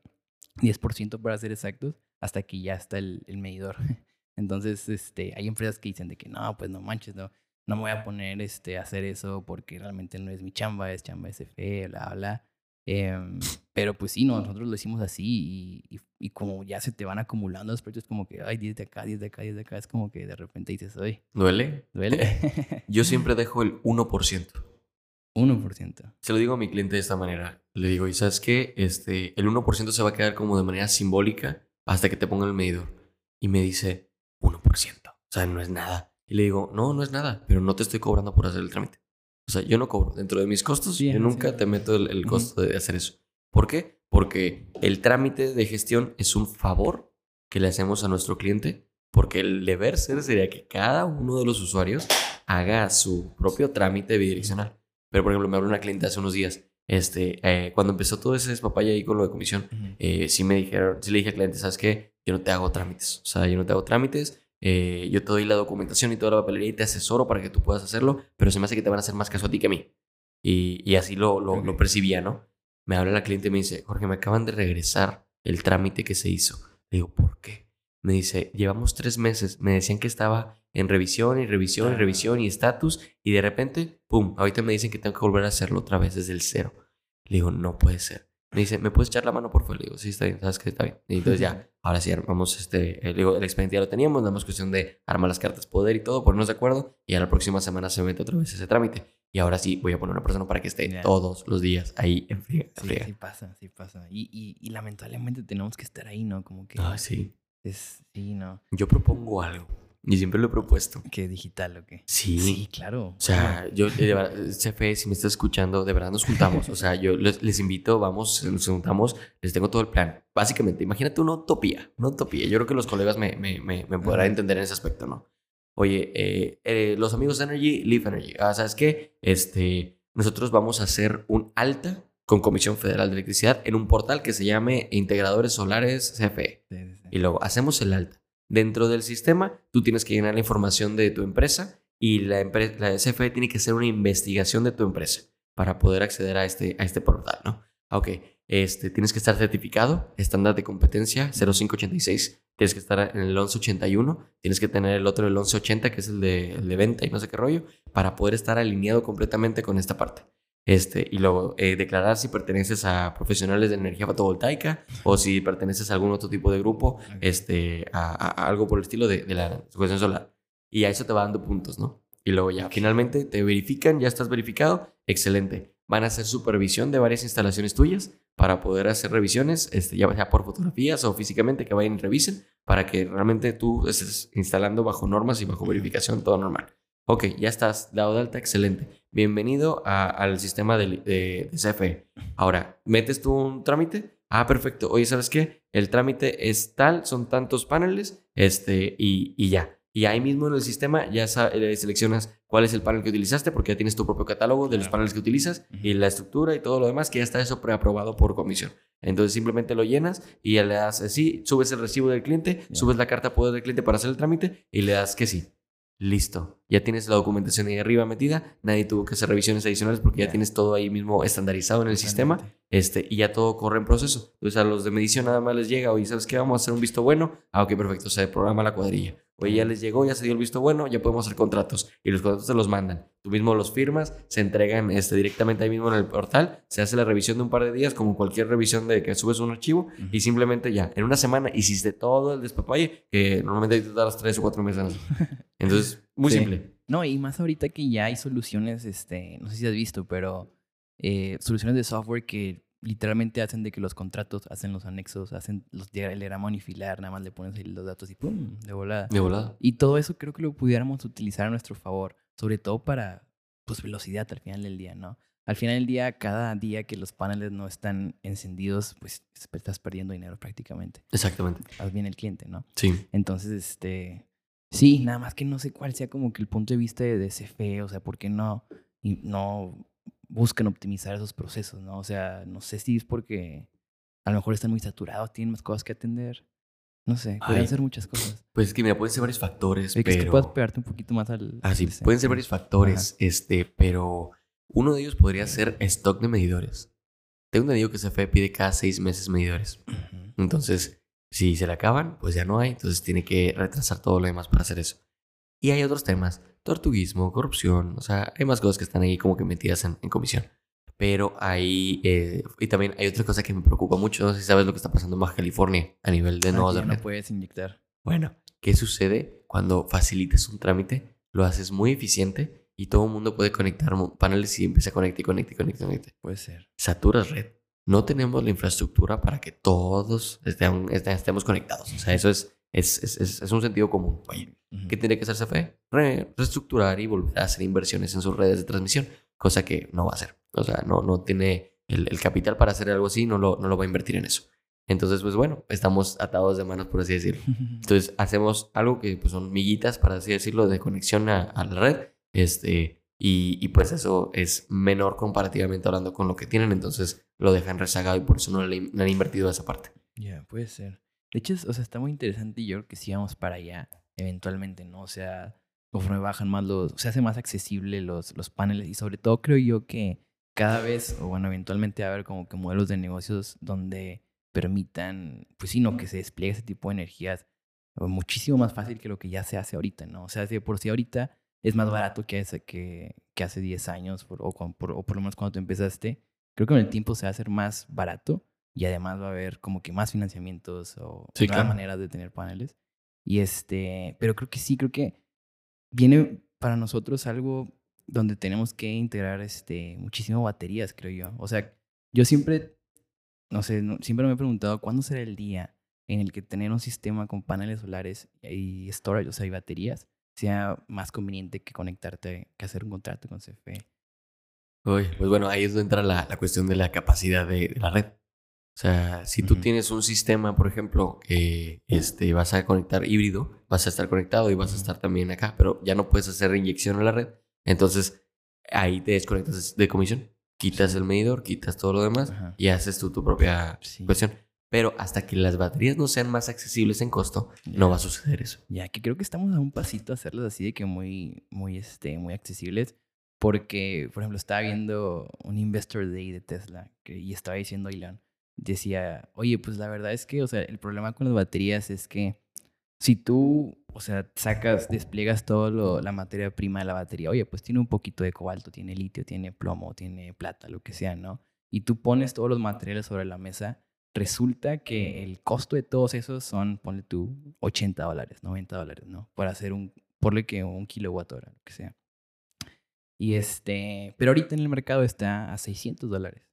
10% para ser exactos, hasta que ya está el, el medidor. Entonces, este, hay empresas que dicen de que no, pues no manches, no, no me voy a poner este, a hacer eso porque realmente no es mi chamba, es chamba SFE, bla, bla. Em, pero pues sí, no, nosotros lo hicimos así y, y, y como ya se te van acumulando los proyectos, como que, ay, 10 de acá, 10 de acá, 10 de acá, es como que de repente dices, oye, ¿Duele? duele. Yo siempre dejo el 1%. 1%. Se lo digo a mi cliente de esta manera. Le digo, ¿y sabes qué? Este, el 1% se va a quedar como de manera simbólica hasta que te ponga el medidor. Y me dice, 1%. O sea, no es nada. Y le digo, no, no es nada, pero no te estoy cobrando por hacer el trámite. O sea, yo no cobro. Dentro de mis costos, Sí, yo nunca sí. te meto el, el costo de hacer eso. ¿Por qué? Porque el trámite de gestión es un favor que le hacemos a nuestro cliente, porque el deber ser sería que cada uno de los usuarios haga su propio trámite bidireccional. Pero, por ejemplo, me habló una cliente hace unos días, este, eh, cuando empezó todo ese papaya ahí con lo de comisión, Ujú. eh, sí me dijeron, sí le dije al cliente, ¿sabes qué? Yo no te hago trámites. O sea, yo no te hago trámites. Eh, yo te doy la documentación y toda la papelería y te asesoro para que tú puedas hacerlo, pero se me hace que te van a hacer más caso a ti que a mí. Y, y así lo, lo, lo Ok. percibía, ¿no? Me habla la cliente y me dice, Jorge, me acaban de regresar el trámite que se hizo. Le digo, ¿por qué? Me dice, llevamos tres meses. Me decían que estaba en revisión y revisión y Ah. revisión y estatus. Y de repente, ¡pum! Ahorita me dicen que tengo que volver a hacerlo otra vez desde el cero. Le digo, no puede ser. Me dice, ¿me puedes echar la mano, por favor? Le digo, sí, está bien, sabes que está bien. Y entonces ya, ahora sí, armamos este. le digo, el expediente ya lo teníamos, nada más cuestión de armar las cartas poder y todo, ponernos de acuerdo. Y a la próxima semana se mete otra vez ese trámite. Y ahora sí, voy a poner una persona para que esté Ya. todos los días ahí en friega. Sí, friega. sí pasa, sí pasa. Y, y, y lamentablemente tenemos que estar ahí, ¿no? Como que... Ah, sí. Es, sí, no. Yo propongo algo. Y siempre lo he propuesto. ¿Qué digital o qué? Sí. Sí, claro. O sea, yo, eh, de verdad, CFE, si me estás escuchando, de verdad nos juntamos. O sea, yo les, les invito, vamos, nos juntamos, les tengo todo el plan. Básicamente, imagínate una utopía, una utopía. Yo creo que los colegas me, me, me, me podrán entender en ese aspecto, ¿no? Oye, eh, eh, los amigos de Energy, Leaf Energy. Ah, ¿Sabes qué? Este, nosotros vamos a hacer un alta con Comisión Federal de Electricidad en un portal que se llame Integradores Solares CFE. Sí, sí, sí. Y luego hacemos el alta. Dentro del sistema, tú tienes que llenar la información de tu empresa y la, empre- la CFE tiene que hacer una investigación de tu empresa para poder acceder a este, a este portal, ¿no? Ah, Ok, este, tienes que estar certificado, estándar de competencia 0586, tienes que estar en el 1181, tienes que tener el otro, el 1180, que es el de, el de venta y no sé qué rollo, para poder estar alineado completamente con esta parte. Este, y luego eh, declarar si perteneces a profesionales de energía fotovoltaica o si perteneces a algún otro tipo de grupo, este, a, algo por el estilo de, de la cuestión solar. Y a eso te va dando puntos, ¿no? Y luego ya, finalmente te verifican, ya estás verificado, excelente. Van a hacer supervisión de varias instalaciones tuyas para poder hacer revisiones, este, ya sea por fotografías o físicamente, que vayan y revisen, para que realmente tú estés instalando bajo normas y bajo verificación, todo normal. Ok, ya estás dado de alta, excelente. Bienvenido a- al sistema de, de- de CFE. Ahora, ¿metes tú un trámite? Ah, perfecto. Oye, ¿sabes qué? El trámite es tal, son tantos paneles, este, y, y ya. Y ahí mismo en el sistema ya eh, seleccionas cuál es el panel que utilizaste, porque ya tienes tu propio catálogo de los paneles que utilizas y la estructura y todo lo demás, que ya está eso preaprobado por comisión. Entonces simplemente lo llenas y ya le das sí, subes el recibo del cliente, subes la carta a poder del cliente para hacer el trámite y le das que sí. Listo. Ya tienes la documentación ahí arriba metida. Nadie tuvo que hacer revisiones adicionales porque ya Ya. tienes todo ahí mismo estandarizado en el sistema. Este, y ya todo corre en proceso. Entonces a los de medición nada más les llega, oye, ¿sabes qué? Vamos a hacer un visto bueno. Ah, ok, perfecto. Se programa la cuadrilla. Oye, ya les llegó, ya se dio el visto bueno, ya podemos hacer contratos. Y los contratos te los mandan. Tú mismo los firmas, se entregan este, directamente ahí mismo en el portal. Se hace la revisión de un par de días, como cualquier revisión de que subes un archivo. Ujú. Y simplemente ya, en una semana hiciste todo el despapalle, que normalmente te tardas tres o cuatro meses. Entonces, muy Sí. simple. No, y más ahorita que ya hay soluciones, este, no sé si has visto, pero eh, soluciones de software que literalmente hacen de que los contratos, hacen los anexos, hacen los diagrama unifilar, nada más le pones ahí los datos y ¡pum! de volada. De volada. Y todo eso creo que lo pudiéramos utilizar a nuestro favor, sobre todo para pues velocidad al final del día, ¿no? Al final del día, cada día que los paneles no están encendidos, pues estás perdiendo dinero prácticamente. Exactamente. Haz bien el cliente, ¿no? Sí. Entonces, este, sí, nada más que no sé cuál sea como que el punto de vista de, de CFE, o sea, ¿por qué no, y no buscan optimizar esos procesos, no? O sea, no sé si es porque a lo mejor están muy saturados, tienen más cosas que atender. No sé, Ay. ser muchas cosas. Pues es que mira, pueden ser varios factores, que es que pero... puedas pegarte un poquito más al... Ah, sí, pueden ser varios factores, este, pero uno de ellos podría ser stock de medidores. Tengo entendido que CFE pide cada seis meses medidores. Entonces, si se le acaban, pues ya no hay. Entonces tiene que retrasar todo lo demás para hacer eso. Y hay otros temas, tortuguismo, corrupción, o sea, hay más cosas que están ahí como que metidas en, en comisión. Pero hay, eh, y también hay otra cosa que me preocupa mucho, no sé si sabes lo que está pasando en Baja California a nivel de Ah, red. no puedes inyectar. Bueno, ¿qué sucede cuando facilitas un trámite? Lo haces muy eficiente y todo el mundo puede conectar paneles y empieza a conectar y conectar y conectar. y conectar. Puede ser. Saturas red. No tenemos la infraestructura para que todos estén- estén- estemos conectados. O sea, eso es, es, es, es- un sentido común. Oye. ¿qué tiene que hacer CFE? Re- reestructurar y volver a hacer inversiones en sus redes de transmisión, cosa que no va a hacer. O sea, no, no tiene el, el capital para hacer algo así, no lo, no lo va a invertir en eso. Entonces, pues bueno, estamos atados de manos, por así decirlo. Entonces hacemos algo que pues, son miguitas, para así decirlo, de conexión a, a la red. Este, y, y, pues eso es menor comparativamente hablando con lo que tienen. Entonces lo dejan rezagado y por eso no le, han invertido esa parte. Ya, puede ser. De hecho, o sea, está muy interesante y yo creo que si vamos para allá, eventualmente, ¿no? O sea, conforme bajan más los, se hace más accesible los, los paneles y sobre todo creo yo que cada vez, o bueno, eventualmente va a haber como que modelos de negocios donde permitan, pues sí, no, que se despliegue ese tipo de energías o muchísimo más fácil que lo que ya se hace ahorita, ¿no? O sea, si por sí ahorita es más barato que, hace- que, hace 10 años o, cuan- por, o por lo menos cuando tú empezaste, creo que con el tiempo se va a hacer más barato y además va a haber como que más financiamientos o Sí, nuevas claro. maneras de tener paneles. Y este, pero creo que sí, creo que viene para nosotros algo donde tenemos que integrar este muchísimo baterías, creo yo. O sea, yo siempre no sé, no- siempre me he preguntado cuándo será el día en el que tener un sistema con paneles solares y storage, o sea, y baterías, sea más conveniente que conectarte, que hacer un contrato con CFE. Uy, pues bueno, ahí es donde entra la, la cuestión de la capacidad de, de la red. O sea, si tú Ujú. tienes un sistema, por ejemplo, que este, vas a conectar híbrido, vas a estar conectado y vas a Ujú. estar también acá, pero ya no puedes hacer inyección a la red. Entonces, ahí te desconectas de comisión, quitas el medidor, quitas todo lo demás Ajá. y haces tú tu propia Sí. cuestión. Pero hasta que las baterías no sean más accesibles en costo, no va a suceder eso. Ya, que creo que estamos a un pasito a hacerlas así de que muy, muy, este, muy accesibles. Porque, por ejemplo, estaba viendo un Investor Day de Tesla que, y estaba diciendo Elon, decía, oye, pues la verdad es que, o sea, el problema con las baterías es que si tú, o sea, sacas, despliegas todo la materia prima de la batería, oye, pues tiene un poquito de cobalto, tiene litio, tiene plomo, tiene plata, lo que sea, ¿no? Y tú pones todos los materiales sobre la mesa, resulta que el costo de todos esos son, ponle tú, 80 dólares, 90 dólares, ¿no? Para hacer un, ponle que un kilowatt hora, lo que sea. Y este, pero ahorita en el mercado está a 600 dólares.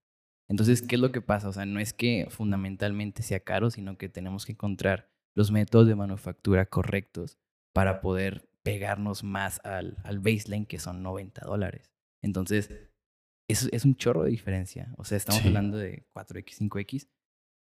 Entonces, ¿qué es lo que pasa? O sea, no es que fundamentalmente sea caro, sino que tenemos que encontrar los métodos de manufactura correctos para poder pegarnos más al, al baseline, que son 90 dólares. Entonces, es, es un chorro de diferencia. O sea, estamos Sí. hablando de 4X, 5X.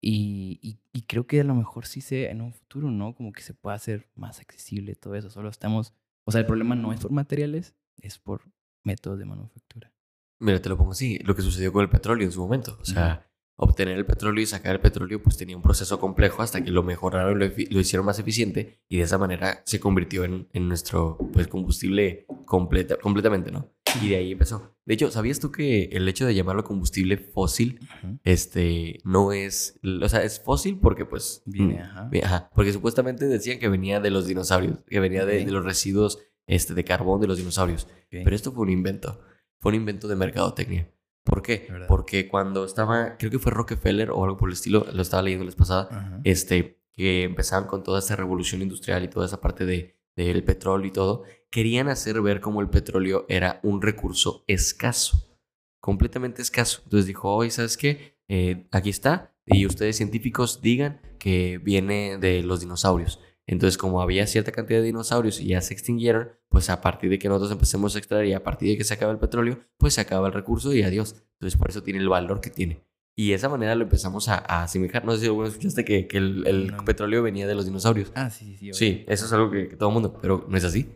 Y, y, y creo que a lo mejor sí se, en un futuro, ¿no? Como que se pueda hacer más accesible todo eso. Solo estamos, o sea, el problema no es por materiales, es por métodos de manufactura. Mira, te lo pongo así, lo que sucedió con el petróleo en su momento. O sea, obtener el petróleo y sacar el petróleo pues tenía un proceso complejo hasta que lo mejoraron, lo, lo hicieron más eficiente y de esa manera se convirtió en, en nuestro pues combustible completa, completamente, ¿no? Y de ahí empezó. De hecho, ¿sabías tú que el hecho de llamarlo combustible fósil, este, no es, o sea, es fósil porque pues... Viene, mm, ajá. porque supuestamente decían que venía de los dinosaurios, que venía de los residuos este, de carbón de los dinosaurios. Pero esto fue un invento. Fue un invento de mercadotecnia. ¿Por qué? Porque cuando estaba, creo que fue Rockefeller o algo por el estilo, lo estaba leyendo la vez pasada, Ajá. este, que empezaban con toda esa revolución industrial y toda esa parte de, del petróleo y todo, querían hacer ver como el petróleo era un recurso escaso, completamente escaso. Entonces dijo, oye, ¿sabes qué? Eh, aquí está, y ustedes científicos digan que viene de los dinosaurios. Entonces, como había cierta cantidad de dinosaurios y ya se extinguieron, pues a partir de que nosotros empecemos a extraer y a partir de que se acaba el petróleo, pues se acaba el recurso y adiós. Entonces, por eso tiene el valor que tiene. Y de esa manera lo empezamos a, a asemejar. No sé si alguna vez escuchaste que, que el, el No. petróleo venía de los dinosaurios. Ah, sí, sí, sí. Sí, eso es algo que, que todo el mundo, pero no es así.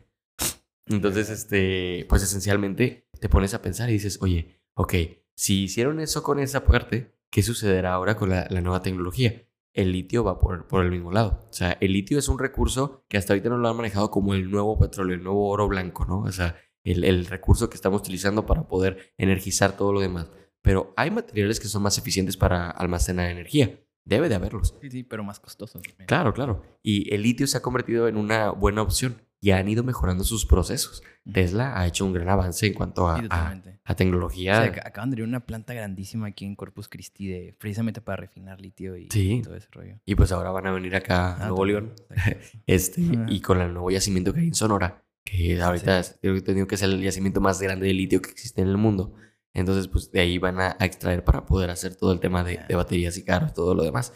Entonces, este, pues esencialmente te pones a pensar y dices, oye, ok, si hicieron eso con esa parte, ¿qué sucederá ahora con la, la nueva tecnología? El litio va por, por el mismo lado. O sea, el litio es un recurso que hasta ahorita no lo han manejado como el nuevo petróleo, el nuevo oro blanco, ¿no? O sea, el, el recurso que estamos utilizando para poder energizar todo lo demás. Pero hay materiales que son más eficientes para almacenar energía. Debe de haberlos. Sí, sí, pero más costoso. también. Claro, claro. Y el litio se ha convertido en una buena opción y han ido mejorando sus procesos. Tesla ha hecho un gran avance en cuanto a, Sí, a- a O tecnología. sea, ac- acaban de abrir una planta grandísima aquí en Corpus Christi de, precisamente para refinar litio y Sí. todo ese rollo. Y pues ahora van a venir acá a Ah, Nuevo también, León. Este, Ajá. y con el nuevo yacimiento que hay en Sonora, que ahorita es- creo que que ser el yacimiento más grande de litio que existe en el mundo. Entonces, pues de ahí van a, a extraer para poder hacer todo el tema de, de baterías y carros, todo lo demás.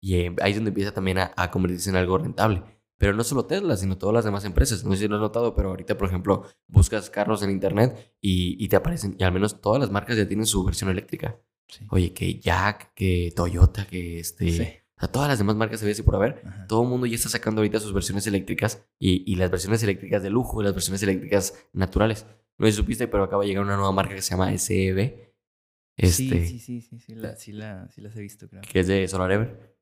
Y eh, ahí es donde empieza también a, a convertirse en algo rentable. Pero no solo Tesla, sino todas las demás empresas. No sé si lo has notado, pero ahorita, por ejemplo, buscas carros en internet y, y te aparecen, y al menos todas las marcas ya tienen su versión eléctrica. Sí. Oye, que Jack, que Toyota, que este. Sí. O sea, todas las demás marcas se ve así por haber. Ajá. Todo el mundo ya está sacando ahorita sus versiones eléctricas y, y las versiones eléctricas de lujo y las versiones eléctricas naturales. No sé si supiste, pero acaba de llegar una nueva marca que se llama SEV. Este, Sí, sí, sí, sí, sí, la- sí, la- sí las he visto, creo. que es de Solar Ever.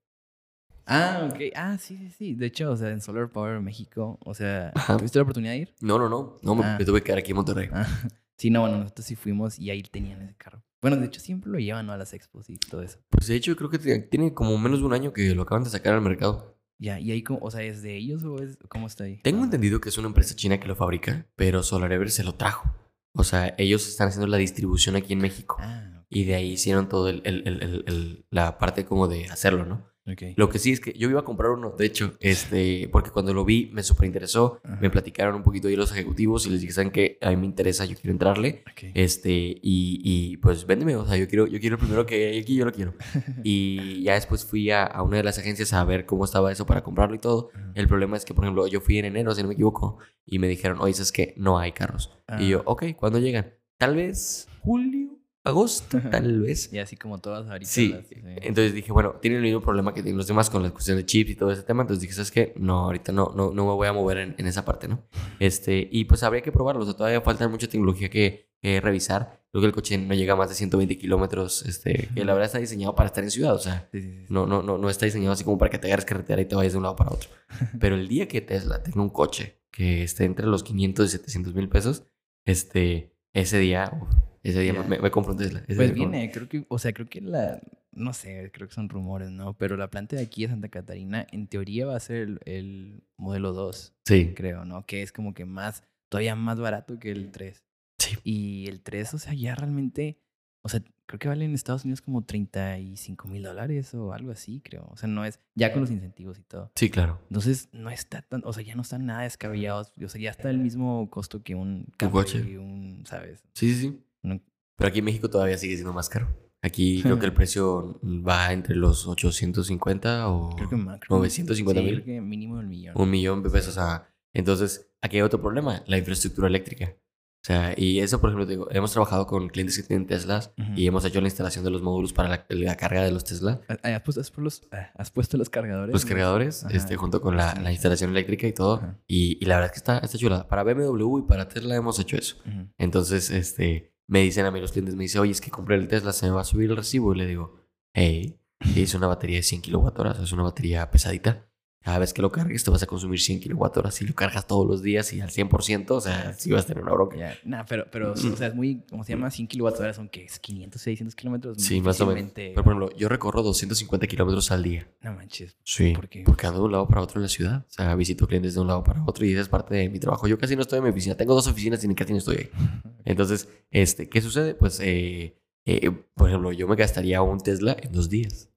Ah, ok. Ah, sí, sí, sí. De hecho, o sea, en Solar Power México, o sea, Ajá. ¿tuviste la oportunidad de ir? No, no, no. No, me, Ah. me tuve que quedar aquí en Monterrey. Ah, sí, no, bueno, nosotros sí fuimos y ahí tenían ese carro. Bueno, de hecho, siempre lo llevan ¿no? a las expos y todo eso. Pues de hecho, creo que tiene como menos de un año que lo acaban de sacar al mercado. Ya, y ahí, como, o sea, ¿es de ellos o es, cómo está ahí? Tengo Ah, entendido que es una empresa china que lo fabrica, pero Solar Ever se lo trajo. O sea, ellos están haciendo la distribución aquí en México. Ah. Y de ahí hicieron todo el, el- el- el- el- la parte como de hacerlo, ¿no? Ok. Lo que sí es que yo iba a comprar uno, de hecho, este, porque cuando lo vi me súper interesó, Ajá. me platicaron un poquito ahí los ejecutivos y les dije, ¿saben qué? A mí me interesa, yo quiero entrarle. Ok. Este, y, y pues véndeme, o sea, yo quiero, yo quiero primero que hay aquí, yo lo quiero. Y ya después fui a, a una de las agencias a ver cómo estaba eso para comprarlo y todo. Ajá. El problema es que, por ejemplo, yo fui en enero, si no me equivoco, y me dijeron, oye, es que no hay carros. Y yo, Ah. ok, ¿cuándo llegan? Tal vez julio, agosto, tal vez. Y así como todas ahorita. Sí, las- entonces dije, bueno, tienen el mismo problema que tienen los demás con la cuestión de chips y todo ese tema. Entonces dije, ¿sabes qué? No, ahorita no, no, no me voy a mover en, en esa parte, ¿no? Este, y pues habría que probarlo. O sea, todavía falta mucha tecnología que, que revisar. Creo que el coche no llega a más de 120 kilómetros, este, que la verdad está diseñado para estar en ciudad. O sea, Sí, sí, sí, sí. no, no, no, no está diseñado así como para que te agarres carretera y te vayas de un lado para otro. Pero el día que Tesla tenga un coche que esté entre los 500 y 700 mil pesos, este, ese día, uf, ese día me, me un Tesla. Ese Pues viene, creo que, o sea, creo que la, no sé, creo que son rumores, ¿no? Pero la planta de aquí de Santa Catarina, en teoría va a ser el, el modelo 2, Sí, creo, ¿no? Que es como que más, todavía más barato que el 3. Sí. Y el 3, o sea, ya realmente, o sea, creo que vale en Estados Unidos como 35 mil dólares o algo así, creo. O sea, no es, ya con los incentivos y todo. sí, claro. Entonces, no está tan, o sea, ya no están nada descabellados. O sea, ya está el mismo costo que un Un coche. Camry, un, ¿sabes? Sí, sí, sí. Pero aquí en México todavía sigue siendo más caro. Aquí creo que el precio va entre los 850 o Creo que más. creo- 950 sí, mil. creo que mínimo el millón. un millón de pesos. Entonces, aquí hay otro problema, la infraestructura eléctrica. O sea, y eso, por ejemplo, te digo, hemos trabajado con clientes que tienen Teslas y hemos hecho la instalación de los módulos para la, la carga de los Tesla. Ah, ¿Has puesto, has puesto los, ah, has puesto los cargadores? Los cargadores, Ajá. este, junto con la, la instalación eléctrica y todo. Y, y la verdad es que está, está chula. Para BMW y para Tesla hemos hecho eso. Entonces, este, me dicen a mí los clientes, me dicen, oye, es que compré el Tesla, se me va a subir el recibo. Y le digo, hey, es una batería de 100 kilowatt es una batería pesadita. Cada vez que lo cargues te vas a consumir 100 kilowatt Si lo cargas todos los días y al 100%, o sea, sí vas a tener una bronca. Ya, nah, pero, pero, o sea, es muy, ¿cómo se llama? 100 kilowatts hora son que es 500, 600 kilómetros. Sí, más o menos. Pero, por ejemplo, yo recorro 250 kilómetros al día. No manches. Sí. ¿Por qué? Porque ando de un lado para otro en la ciudad. O sea, visito clientes de un lado para otro y esa es parte de mi trabajo. Yo casi no estoy en mi oficina. Tengo dos oficinas y ni casi no estoy ahí. Entonces, este, ¿qué sucede? Pues, eh, eh, por ejemplo, yo me gastaría un Tesla en dos días.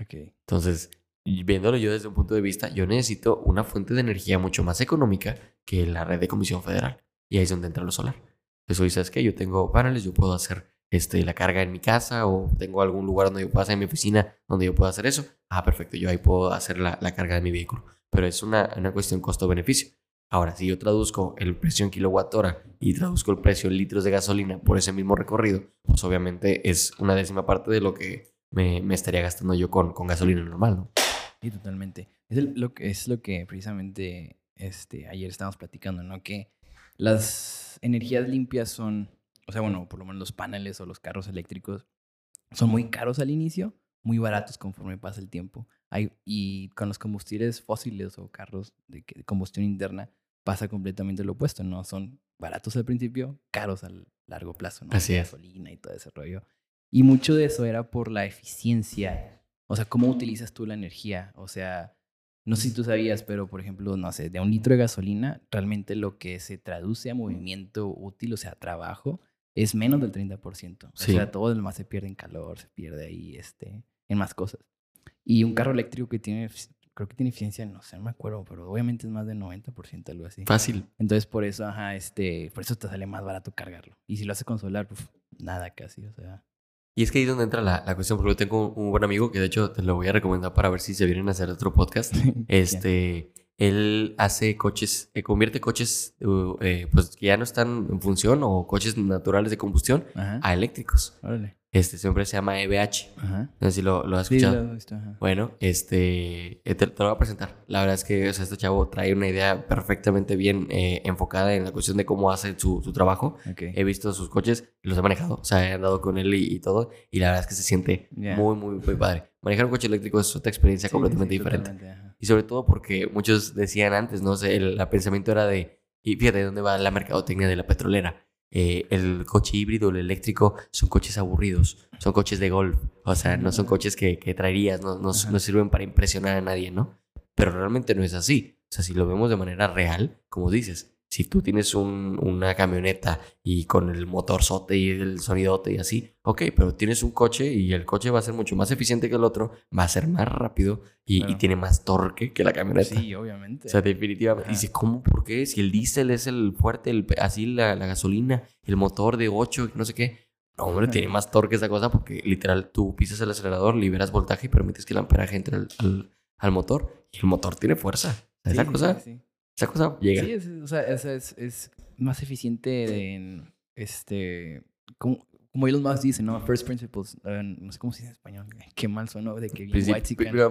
Ok. Entonces, viéndolo yo desde un punto de vista, yo necesito una fuente de energía mucho más económica que la red de Comisión Federal. Y ahí es donde entra lo solar. Entonces, hoy sabes que yo tengo paneles, yo puedo hacer este, la carga en mi casa o tengo algún lugar donde yo pueda hacer en mi oficina donde yo pueda hacer eso. Ah, perfecto, yo ahí puedo hacer la, la carga de mi vehículo. Pero es una, una cuestión costo-beneficio. Ahora, si yo traduzco el precio en kilowatt hora y traduzco el precio en litros de gasolina por ese mismo recorrido, pues obviamente es una décima parte de lo que me, me estaría gastando yo con, con gasolina normal, ¿no? Sí, totalmente. Es el- lo, que, es lo que precisamente este, ayer estábamos platicando, ¿no? Que las energías limpias son, o sea, bueno, por lo menos los paneles o los carros eléctricos son muy caros al inicio, muy baratos conforme pasa el tiempo. Hay, y con los combustibles fósiles o carros de, de combustión interna pasa completamente lo opuesto, ¿no? Son baratos al principio, caros al largo plazo, ¿no? Así es. Gasolina y todo ese rollo. Y mucho de eso era por la eficiencia o sea, ¿cómo utilizas tú la energía? O sea, no sé si tú sabías, pero por ejemplo, no sé, de un litro de gasolina, realmente lo que se traduce a movimiento útil, o sea, trabajo, es menos del 30%. O Sí. sea, todo lo demás se pierde en calor, se pierde ahí, este, en más cosas. Y un carro eléctrico que tiene, creo que tiene eficiencia, no sé, no me acuerdo, pero obviamente es más del 90%, algo así. Fácil. Entonces, por eso, ajá, este, por eso te sale más barato cargarlo. Y si lo haces con solar, pues nada casi, o sea. Y es que ahí es donde entra la, la cuestión, porque yo tengo un, un buen amigo que de hecho te lo voy a recomendar para ver si se vienen a hacer otro podcast. Este, él hace coches, eh, convierte coches uh, eh, pues que ya no están en función o coches naturales de combustión Ajá. a eléctricos. Órale. Este siempre se llama EBH. Ajá. No sé si lo, lo has Sí, escuchado. lo he visto, ajá. Bueno, este, eh, te, te lo voy a presentar. La verdad es que o sea, este chavo trae una idea perfectamente bien eh, enfocada en la cuestión de cómo hace su, su trabajo. He visto sus coches, los he manejado, o sea, he andado con él y, y todo, y la verdad es que se siente muy, muy, muy padre. Manejar un coche eléctrico es otra experiencia Sí, completamente sí, diferente. totalmente. Y sobre todo porque muchos decían antes, no sé, el, el pensamiento era de, y fíjate de dónde va la mercadotecnia de la petrolera. Eh, el coche híbrido, el eléctrico, son coches aburridos, son coches de golf, o sea, no son coches que, que traerías, no, no, no sirven para impresionar a nadie, ¿no? Pero realmente no es así. O sea, si lo vemos de manera real, como dices, Si tú tienes un- una camioneta y con el motor sote y el sonidote y así, ok, pero tienes un coche y el coche va a ser mucho más eficiente que el otro, va a ser más rápido y, y Claro. tiene más torque que la camioneta. Sí, obviamente. O sea, definitivamente. Ajá. Dice, ¿cómo? ¿Por qué? Si el diésel es el fuerte, el, así la, la gasolina, el motor de 8, no sé qué. No, hombre, tiene más torque esa cosa porque literal tú pisas el acelerador, liberas voltaje y permites que el amperaje entre al, al- al motor. Y el motor tiene fuerza. Esa sí, cosa, sí, sí. Esa cosa llega. Sí, es, o sea, es, es, es más eficiente en, este, como, como Elon Musk dice, ¿no? First principles, no sé cómo se dice en español, qué mal suena de que Princip-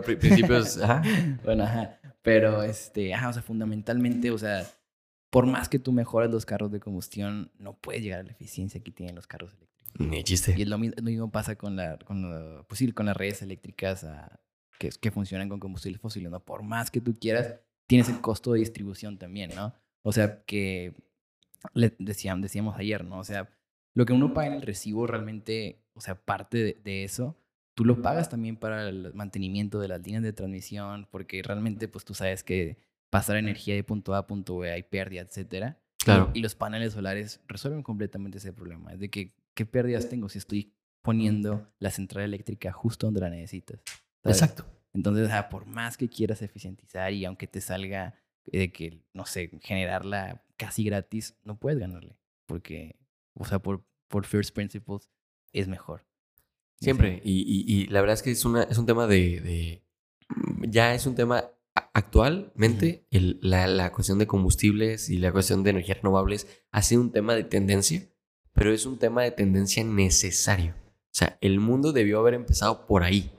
pri- principios, ajá. Bueno, ajá, pero este, ajá, o sea, fundamentalmente, o sea, por más que tú mejores los carros de combustión, no puedes llegar a la eficiencia que tienen los carros eléctricos. Ni chiste. Y es lo, mi- lo mismo pasa con, la, con, la- pues sí, con las redes eléctricas ah, que, que funcionan con combustibles fósiles, ¿no? Por más que tú quieras, tienes el costo de distribución también, ¿no? O sea, que le decíamos, decíamos ayer, ¿no? O sea, lo que uno paga en el recibo realmente, o sea, parte de, de eso, tú lo pagas también para el mantenimiento de las líneas de transmisión, porque realmente, pues tú sabes que pasar energía de punto A a punto B hay pérdida, etcétera. Claro. Y los paneles solares resuelven completamente ese problema. Es de que, ¿qué pérdidas tengo si estoy poniendo la central eléctrica justo donde la necesitas? ¿sabes? Exacto. Entonces, ah, por más que quieras eficientizar y aunque te salga de que, no sé, generarla casi gratis, no puedes ganarle. Porque, o sea, por, por first principles es mejor. Siempre. Y, y- y la verdad es que es, una, es un tema de, de- Ya es un tema actualmente. el- la, la cuestión de combustibles y la cuestión de energías renovables ha sido un tema de tendencia, pero es un tema de tendencia necesario. O sea, el mundo debió haber empezado por ahí.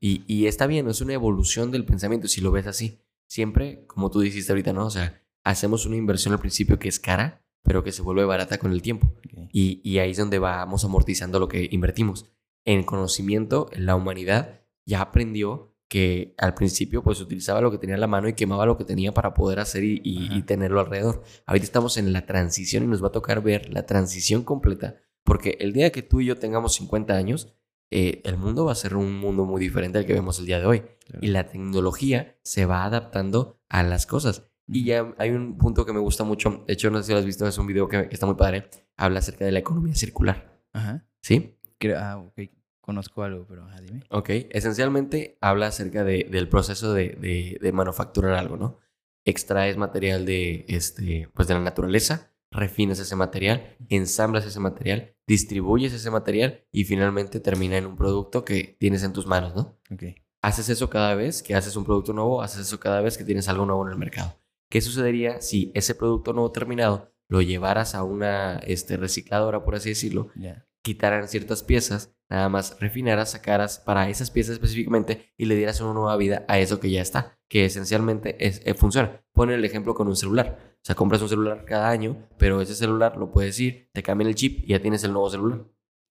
Y, y está bien, es una evolución del pensamiento si lo ves así. Siempre, como tú dijiste ahorita, ¿no? O sea, hacemos una inversión al principio que es cara, pero que se vuelve barata con el tiempo. Y, y ahí es donde vamos amortizando lo que invertimos. En conocimiento, la humanidad ya aprendió que al principio pues utilizaba lo que tenía en la mano y quemaba lo que tenía para poder hacer y, y- y tenerlo alrededor. Ahorita estamos en la transición y nos va a tocar ver la transición completa, porque el día que tú y yo tengamos 50 años, eh, el mundo va a ser un mundo muy diferente al que vemos el día de hoy. Claro. Y la tecnología se va adaptando a las cosas. Y ya hay un punto que me gusta mucho, de hecho no sé si lo has visto, es un video que, que está muy padre, habla acerca de la economía circular, Ajá. ¿sí? Creo- ah, ok. Conozco algo, pero ajá, dime. Ok, esencialmente habla acerca de- del proceso de, de- de manufacturar algo, ¿no? Extraes material de, este, pues de la naturaleza, refinas ese material, ensamblas ese material, distribuyes ese material y finalmente termina en un producto que tienes en tus manos, ¿no? Ok. Haces eso cada vez que haces un producto nuevo, haces eso cada vez que tienes algo nuevo en el mercado. ¿Qué sucedería si ese producto nuevo terminado lo llevaras a una este, recicladora, por así decirlo, Ya. quitaran ciertas piezas, nada más refinaras, sacaras para esas piezas específicamente y le dieras una nueva vida a eso que ya está, que esencialmente es, eh, funciona. Pon el ejemplo con un celular. O sea, compras un celular cada año, pero ese celular lo puedes ir, te cambian el chip y ya tienes el nuevo celular.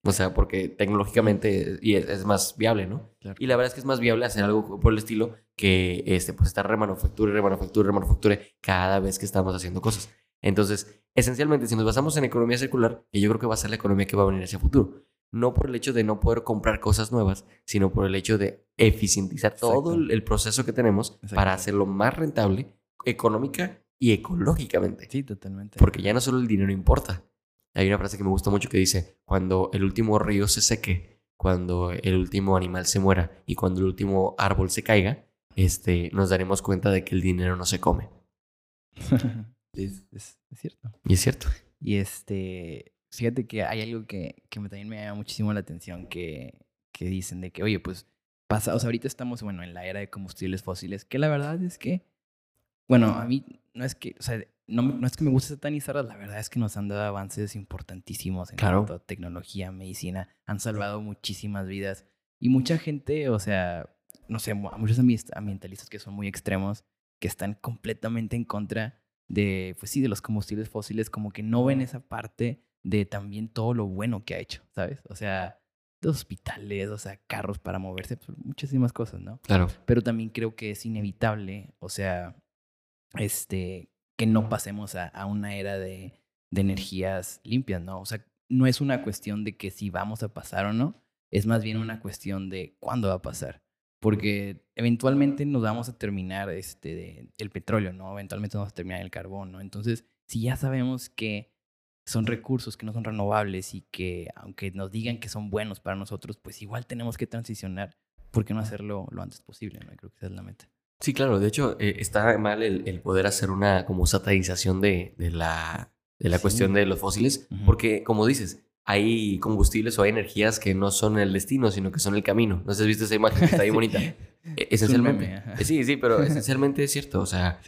O sea, porque tecnológicamente y es, es más viable, ¿no? Claro. Y la verdad es que es más viable hacer algo por el estilo que este, pues estar remanufacture, remanufacture, remanufacture cada vez que estamos haciendo cosas. Entonces, esencialmente, si nos basamos en economía circular, que yo creo que va a ser la economía que va a venir hacia el futuro, no por el hecho de no poder comprar cosas nuevas, sino por el hecho de eficientizar todo Exacto. el, el proceso que tenemos para hacerlo más rentable, económica y ecológicamente. Sí, totalmente. Porque ya no solo el dinero importa. Hay una frase que me gusta mucho que dice, cuando el último río se seque, cuando el último animal se muera y cuando el último árbol se caiga, este, nos daremos cuenta de que el dinero no se come. es, es- es cierto. Y es cierto. Y este, fíjate que hay algo que, que me- también me llama muchísimo la atención, que, que dicen de que, oye, pues, pasa, o sea, ahorita estamos, bueno, en la era de combustibles fósiles, que la verdad es que, bueno, a mí no es que, o sea, no, me- no es que me guste satanizarlas, la verdad es que nos han dado avances importantísimos en Claro. cuanto a tecnología, medicina, han salvado muchísimas vidas. Y mucha gente, o sea, no sé, mu- muchos ambi- ambientalistas que son muy extremos, que están completamente en contra de, pues sí, de los combustibles fósiles, como que no ven esa parte de también todo lo bueno que ha hecho, ¿sabes? O sea, de hospitales, o sea, carros para moverse, pues, muchísimas cosas, ¿no? Claro. Pero también creo que es inevitable, o sea, este, que no pasemos a, a una era de, de energías limpias, ¿no? O sea, no es una cuestión de que si vamos a pasar o no, es más bien una cuestión de cuándo va a pasar. Porque eventualmente nos vamos a terminar este, de- el petróleo, ¿no? Eventualmente nos vamos a terminar el carbón, ¿no? Entonces, si ya sabemos que son recursos que no son renovables y que aunque nos digan que son buenos para nosotros, pues igual tenemos que transicionar. ¿Por qué no hacerlo lo antes posible? ¿no? Creo que esa es la meta. Sí, claro. De hecho, eh, está mal el, poder hacer una como satanización de, de la, de la cuestión de los fósiles, porque como dices, hay combustibles o hay energías que no son el destino, sino que son el camino. No sé si has visto esa imagen que está ahí bonita. E, esencialmente. sí, sí, pero esencialmente es cierto. O sea,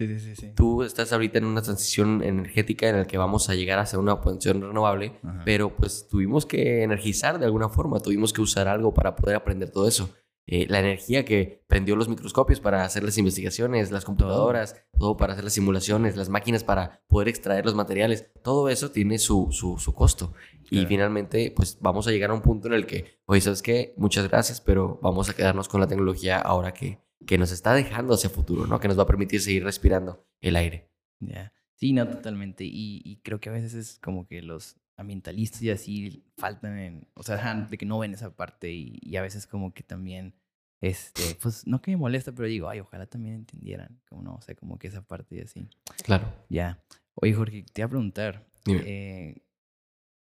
tú estás ahorita en una transición energética en la que vamos a llegar a hacer una posición renovable, pero pues tuvimos que energizar de alguna forma, tuvimos que usar algo para poder aprender todo eso. Eh, la energía que prendió los microscopios para hacer las investigaciones, las computadoras, todo. para hacer las simulaciones, las máquinas para poder extraer los materiales, todo eso tiene su, su, costo. Y finalmente, pues vamos a llegar a un punto en el que, oye, ¿sabes qué? Muchas gracias, pero vamos a quedarnos con la tecnología ahora que, que nos está dejando hacia futuro, ¿no? Que nos va a permitir seguir respirando el aire. Ya. Sí, no, totalmente. Y, y creo que a veces es como que los ambientalistas y así faltan en, o sea, de que no ven esa parte y, y, a veces como que también, este, pues no que me molesta, pero digo, ay, ojalá también entendieran, como no, o sea, como que esa parte y así. Claro. Ya. Oye, Jorge, te iba a preguntar, eh,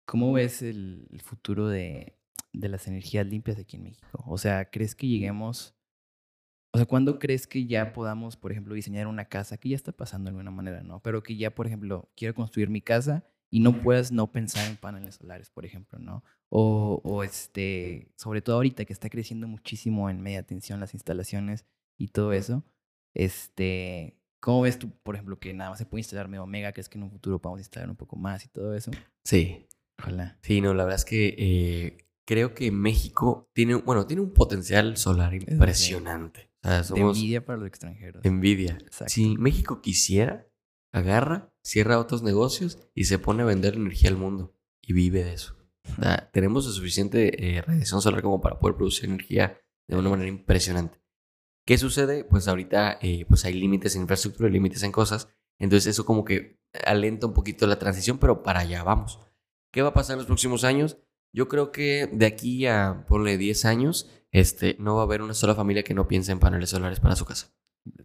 ¿cómo ves el, el futuro de, de, las energías limpias aquí en México? O sea, ¿crees que lleguemos, o sea, ¿cuándo crees que ya podamos, por ejemplo, diseñar una casa, que ya está pasando de alguna manera, ¿no? Pero que ya, por ejemplo, quiero construir mi casa y no puedas no pensar en paneles solares, por ejemplo, ¿no? O, o, este, sobre todo ahorita que está creciendo muchísimo en media tensión las instalaciones y todo eso, este, ¿cómo ves tú, por ejemplo, que nada más se puede instalar medio mega? ¿Crees que en un futuro podamos instalar un poco más y todo eso? Sí. Ojalá. Sí, no, la verdad es que eh, creo que México tiene, bueno, tiene un potencial solar impresionante. envidia para los extranjeros. Envidia. Exacto. Si México quisiera, agarra, cierra otros negocios y se pone a vender energía al mundo y vive de eso. tenemos suficiente eh, radiación solar como para poder producir energía de una manera impresionante. ¿Qué sucede? Pues ahorita eh, pues hay límites en infraestructura, límites en cosas. Entonces eso como que alenta un poquito la transición, pero para allá vamos. ¿Qué va a pasar en los próximos años? Yo creo que de aquí a, ponle 10 años, este, no va a haber una sola familia que no piense en paneles solares para su casa.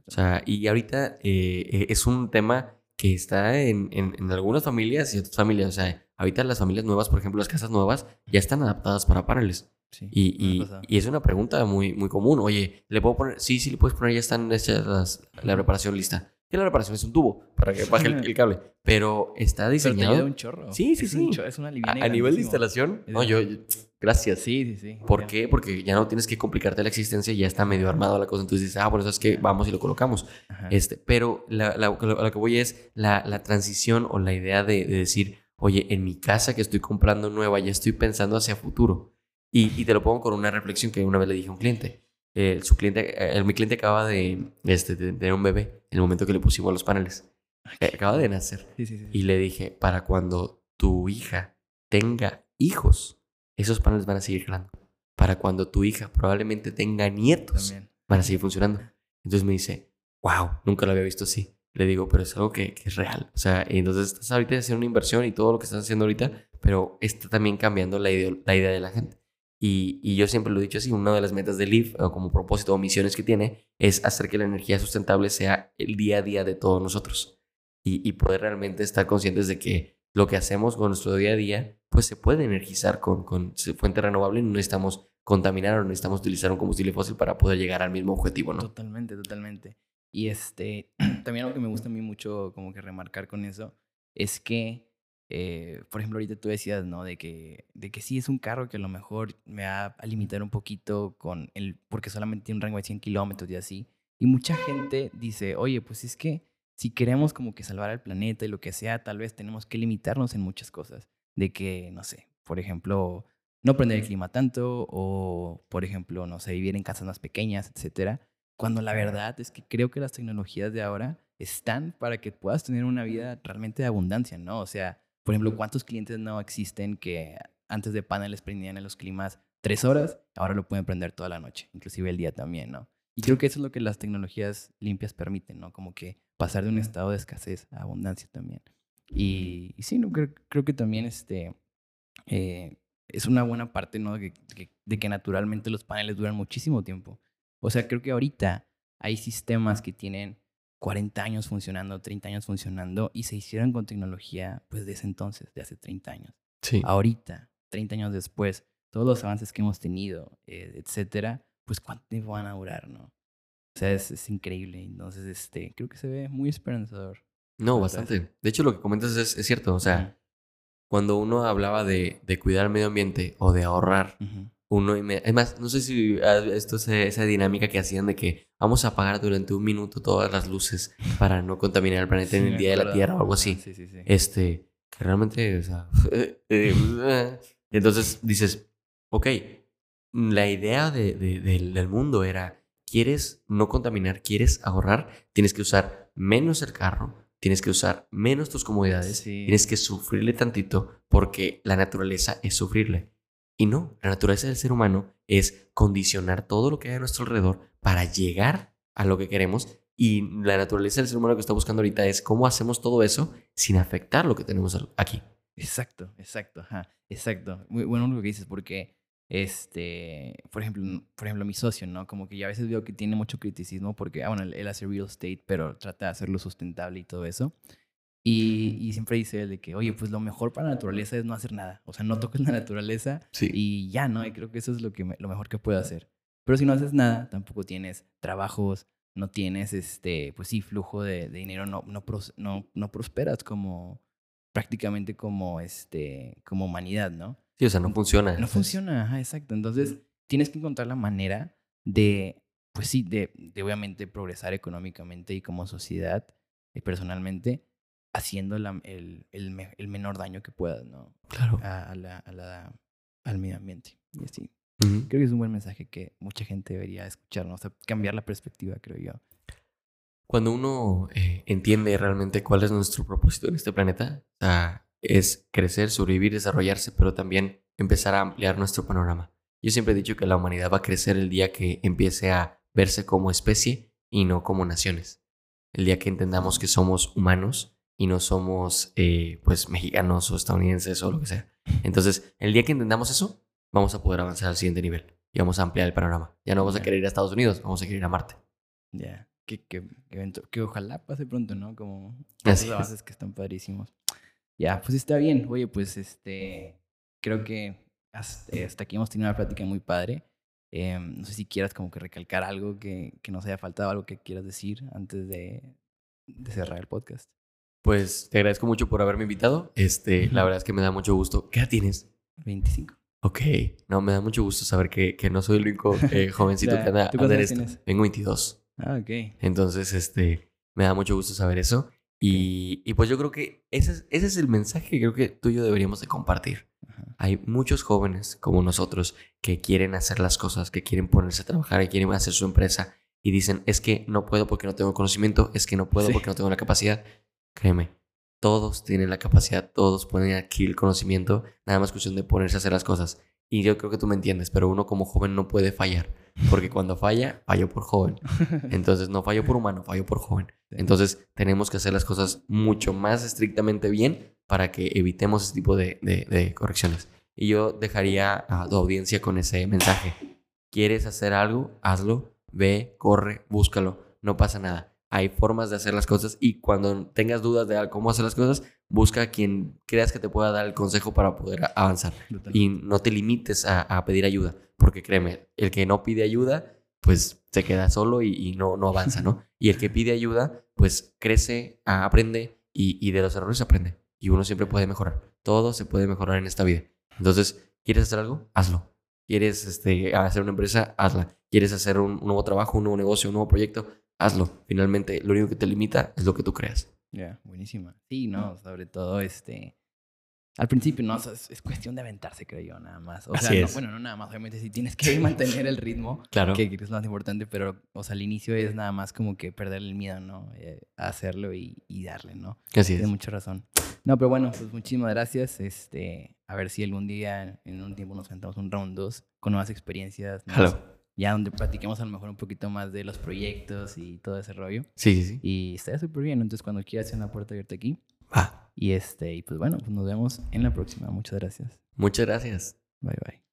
O sea, y ahorita eh, es un tema que está en, en, algunas familias y otras familias. O sea, ahorita las familias nuevas, por ejemplo, las casas nuevas, ya están adaptadas para paneles. y, y, y, es una pregunta muy, muy común. Oye, ¿le puedo poner? Sí, sí, le puedes poner, ya están hechas la preparación lista. Que la reparación es un tubo para que baje el, cable. Pero está diseñado. Pero te un chorro. Sí, sí, sí. es una a, a nivel de instalación. No, yo, Gracias. Sí, sí, sí. ¿Por qué? Porque ya no tienes que complicarte la existencia, ya está medio armado la cosa. Entonces dices, ah, por eso es que vamos y lo colocamos. Este, pero la, la, lo que voy es la, la transición o la idea de, decir, oye, en mi casa que estoy comprando nueva, ya estoy pensando hacia futuro. Y, y te lo pongo con una reflexión que una vez le dije a un cliente. Eh, su cliente, eh, mi cliente acaba de, este, de tener un bebé en el momento que le pusimos los paneles. Eh, acaba de nacer. Sí, sí, sí. Y le dije, para cuando tu hija tenga hijos, esos paneles van a seguir jalando. Para cuando tu hija probablemente tenga nietos, van a seguir funcionando. Entonces me dice, wow, nunca lo había visto así. Le digo, pero es algo que, es real. O sea, entonces estás ahorita haciendo una inversión y todo lo que estás haciendo ahorita, pero está también cambiando la, idea, la idea de la gente. Y, y, yo siempre lo he dicho así, una de las metas de LIF, como propósito o misiones que tiene, es hacer que la energía sustentable sea el día a día de todos nosotros. Y, y poder realmente estar conscientes de que lo que hacemos con nuestro día a día pues se puede energizar con, con fuente renovable y no necesitamos contaminar o no necesitamos utilizar un combustible fósil para poder llegar al mismo objetivo, ¿no? Totalmente, totalmente. Y este, también algo que me gusta a mí mucho como que remarcar con eso es que, eh, por ejemplo, ahorita tú decías, ¿no? De que, de que sí es un carro que a lo mejor me va a limitar un poquito con el, porque solamente tiene un rango de 100 kilómetros y así. Y mucha gente dice, oye, pues es que si queremos como que salvar al planeta y lo que sea, tal vez tenemos que limitarnos en muchas cosas de que, no sé, por ejemplo, no prender el clima tanto o, por ejemplo, no sé, vivir en casas más pequeñas, etcétera. Cuando la verdad es que creo que las tecnologías de ahora están para que puedas tener una vida realmente de abundancia, ¿no? O sea, por ejemplo, ¿cuántos clientes no existen que antes de paneles prendían en los climas tres horas? Ahora lo pueden prender toda la noche, inclusive el día también, ¿no? Y creo que eso es lo que las tecnologías limpias permiten, ¿no? Como que pasar de un estado de escasez a abundancia también. Y, sí, no, creo, creo, que también este, eh, es una buena parte ¿no? De que, de que, naturalmente los paneles duran muchísimo tiempo. O sea, creo que ahorita hay sistemas que tienen 40 años funcionando, 30 años funcionando y se hicieron con tecnología pues de ese entonces, de hace 30 años. Sí. Ahorita, 30 años después, todos los avances que hemos tenido, eh, etcétera, pues cuánto tiempo van a durar, ¿no? O sea, es, es increíble. Entonces, este, creo que se ve muy esperanzador. No, bastante. De hecho, lo que comentas es, es cierto. O sea, cuando uno hablaba de, de cuidar el medio ambiente o de ahorrar. Uno... inme- Es más, no sé si visto ese- esa dinámica que hacían de que vamos a apagar durante un minuto todas las luces para no contaminar el planeta Sí, en el Día de la. Tierra o algo así. Sí, sí, sí. Este, que realmente, o sea... eh, entonces dices, ok, la idea de- de- del, del mundo era, ¿quieres no contaminar? ¿Quieres ahorrar? Tienes que usar menos el carro, tienes que usar menos tus comodidades, Sí. tienes que sufrirle tantito porque la naturaleza es sufrirle. Y no, la naturaleza del ser humano es condicionar todo lo que hay a nuestro alrededor para llegar a lo que queremos. Y la naturaleza del ser humano que está buscando ahorita es cómo hacemos todo eso sin afectar lo que tenemos aquí. Exacto, exacto, ajá, exacto. Muy bueno lo que dices, porque, este, por ejemplo, por ejemplo, mi socio, ¿no? Como que yo a veces veo que tiene mucho criticismo porque, ah, bueno, él hace real estate, pero trata de hacerlo sustentable y todo eso. Y, y siempre dice él de que, oye, pues lo mejor para la naturaleza es no hacer nada. O sea, no toques la naturaleza Sí. y ya, ¿no? Y creo que eso es lo, que me- lo mejor que puedo hacer. Pero si no haces nada, tampoco tienes trabajos, no tienes, este, pues sí, flujo de, de dinero, no, no, pros- no, no prosperas como, prácticamente como, este, como humanidad, ¿no? Sí, o sea, no funciona. No funciona, ajá, exacto. Entonces, tienes que encontrar la manera de, pues sí, de, de obviamente progresar económicamente y como sociedad y personalmente, haciendo la- el, el, el menor daño que puedas, ¿no? Claro. A, a la, a la- al medio ambiente. Y así. Ujú. Creo que es un buen mensaje que mucha gente debería escuchar, ¿no? O sea, cambiar la perspectiva, creo yo. Cuando uno eh, entiende realmente cuál es nuestro propósito en este planeta, es crecer, sobrevivir, desarrollarse, pero también empezar a ampliar nuestro panorama. Yo siempre he dicho que la humanidad va a crecer el día que empiece a verse como especie y no como naciones. El día que entendamos que somos humanos y no somos, eh, pues, mexicanos o estadounidenses o lo que sea. Entonces, el día que entendamos eso, vamos a poder avanzar al siguiente nivel y vamos a ampliar el panorama. Ya no vamos a querer ir a Estados Unidos, vamos a querer ir a Marte. Ya. Que, que, que, evento- que ojalá pase pronto, ¿no? Como esos es. avances que están padrísimos. Ya, pues está bien. Oye, pues este. Creo que hasta, hasta aquí hemos tenido una plática muy padre. Eh, no sé si quieras como que recalcar algo que, que nos haya faltado, algo que quieras decir antes de, de cerrar el podcast. Pues te agradezco mucho por haberme invitado. Este, la verdad es que me da mucho gusto. ¿Qué edad tienes? 25. Ok, no, me da mucho gusto saber que, que no soy el único eh, jovencito que anda, ¿tú anda en cuántos esto. Tengo 22. Ah, ok. Entonces, este, me da mucho gusto saber eso. Y, y pues yo creo que ese es, ese es el mensaje que creo que tú y yo deberíamos de compartir. Ajá. Hay muchos jóvenes como nosotros que quieren hacer las cosas, que quieren ponerse a trabajar, que quieren hacer su empresa y dicen, es que no puedo porque no tengo conocimiento, es que no puedo Sí. porque no tengo la capacidad. Créeme, todos tienen la capacidad, todos pueden adquirir el conocimiento, nada más cuestión de ponerse a hacer las cosas. Y yo creo que tú me entiendes, pero uno como joven no puede fallar, porque cuando falla, falló por joven. Entonces no falló por humano, falló por joven. Entonces tenemos que hacer las cosas mucho más estrictamente bien para que evitemos ese tipo de, de- de correcciones. Y yo dejaría a tu audiencia con ese mensaje. ¿Quieres hacer algo? Hazlo. Ve, corre, búscalo. No pasa nada. Hay formas de hacer las cosas y cuando tengas dudas de cómo hacer las cosas, busca a quien creas que te pueda dar el consejo para poder avanzar. Y no te limites a, a pedir ayuda, porque créeme, el que no pide ayuda, pues se queda solo y, y no, no avanza, ¿no? Y el que pide ayuda, pues crece, aprende y, y de los errores aprende. Y uno siempre puede mejorar. Todo se puede mejorar en esta vida. Entonces, ¿quieres hacer algo? Hazlo. ¿Quieres este, hacer una empresa? Hazla. ¿Quieres hacer un, un nuevo trabajo, un nuevo negocio, un nuevo proyecto? Hazlo. Finalmente, lo único que te limita es lo que tú creas. Ya, buenísima. Sí, no, sobre todo este. Al principio, no, sea, es, es cuestión de aventarse, creo yo, nada más. O sea, Así no- es. bueno, no nada más, obviamente sí tienes que mantener el ritmo, Claro. que es lo más importante, pero, o sea, al inicio es nada más como que perder el miedo, ¿no? Eh, hacerlo y, y darle, ¿no? Así es. Tienes mucha razón. No, pero bueno, pues muchísimas gracias. Este, a ver si algún día, en un tiempo, nos cantamos un round 2 con nuevas experiencias. nuevas-. Ya donde platiquemos a lo mejor un poquito más de los proyectos y todo ese rollo. Sí, sí, sí. Y estaría súper bien. Entonces, cuando quieras, una puerta abierta aquí. Va. Y este, y pues bueno, pues nos vemos en la próxima. Muchas gracias. Muchas gracias. Bye bye.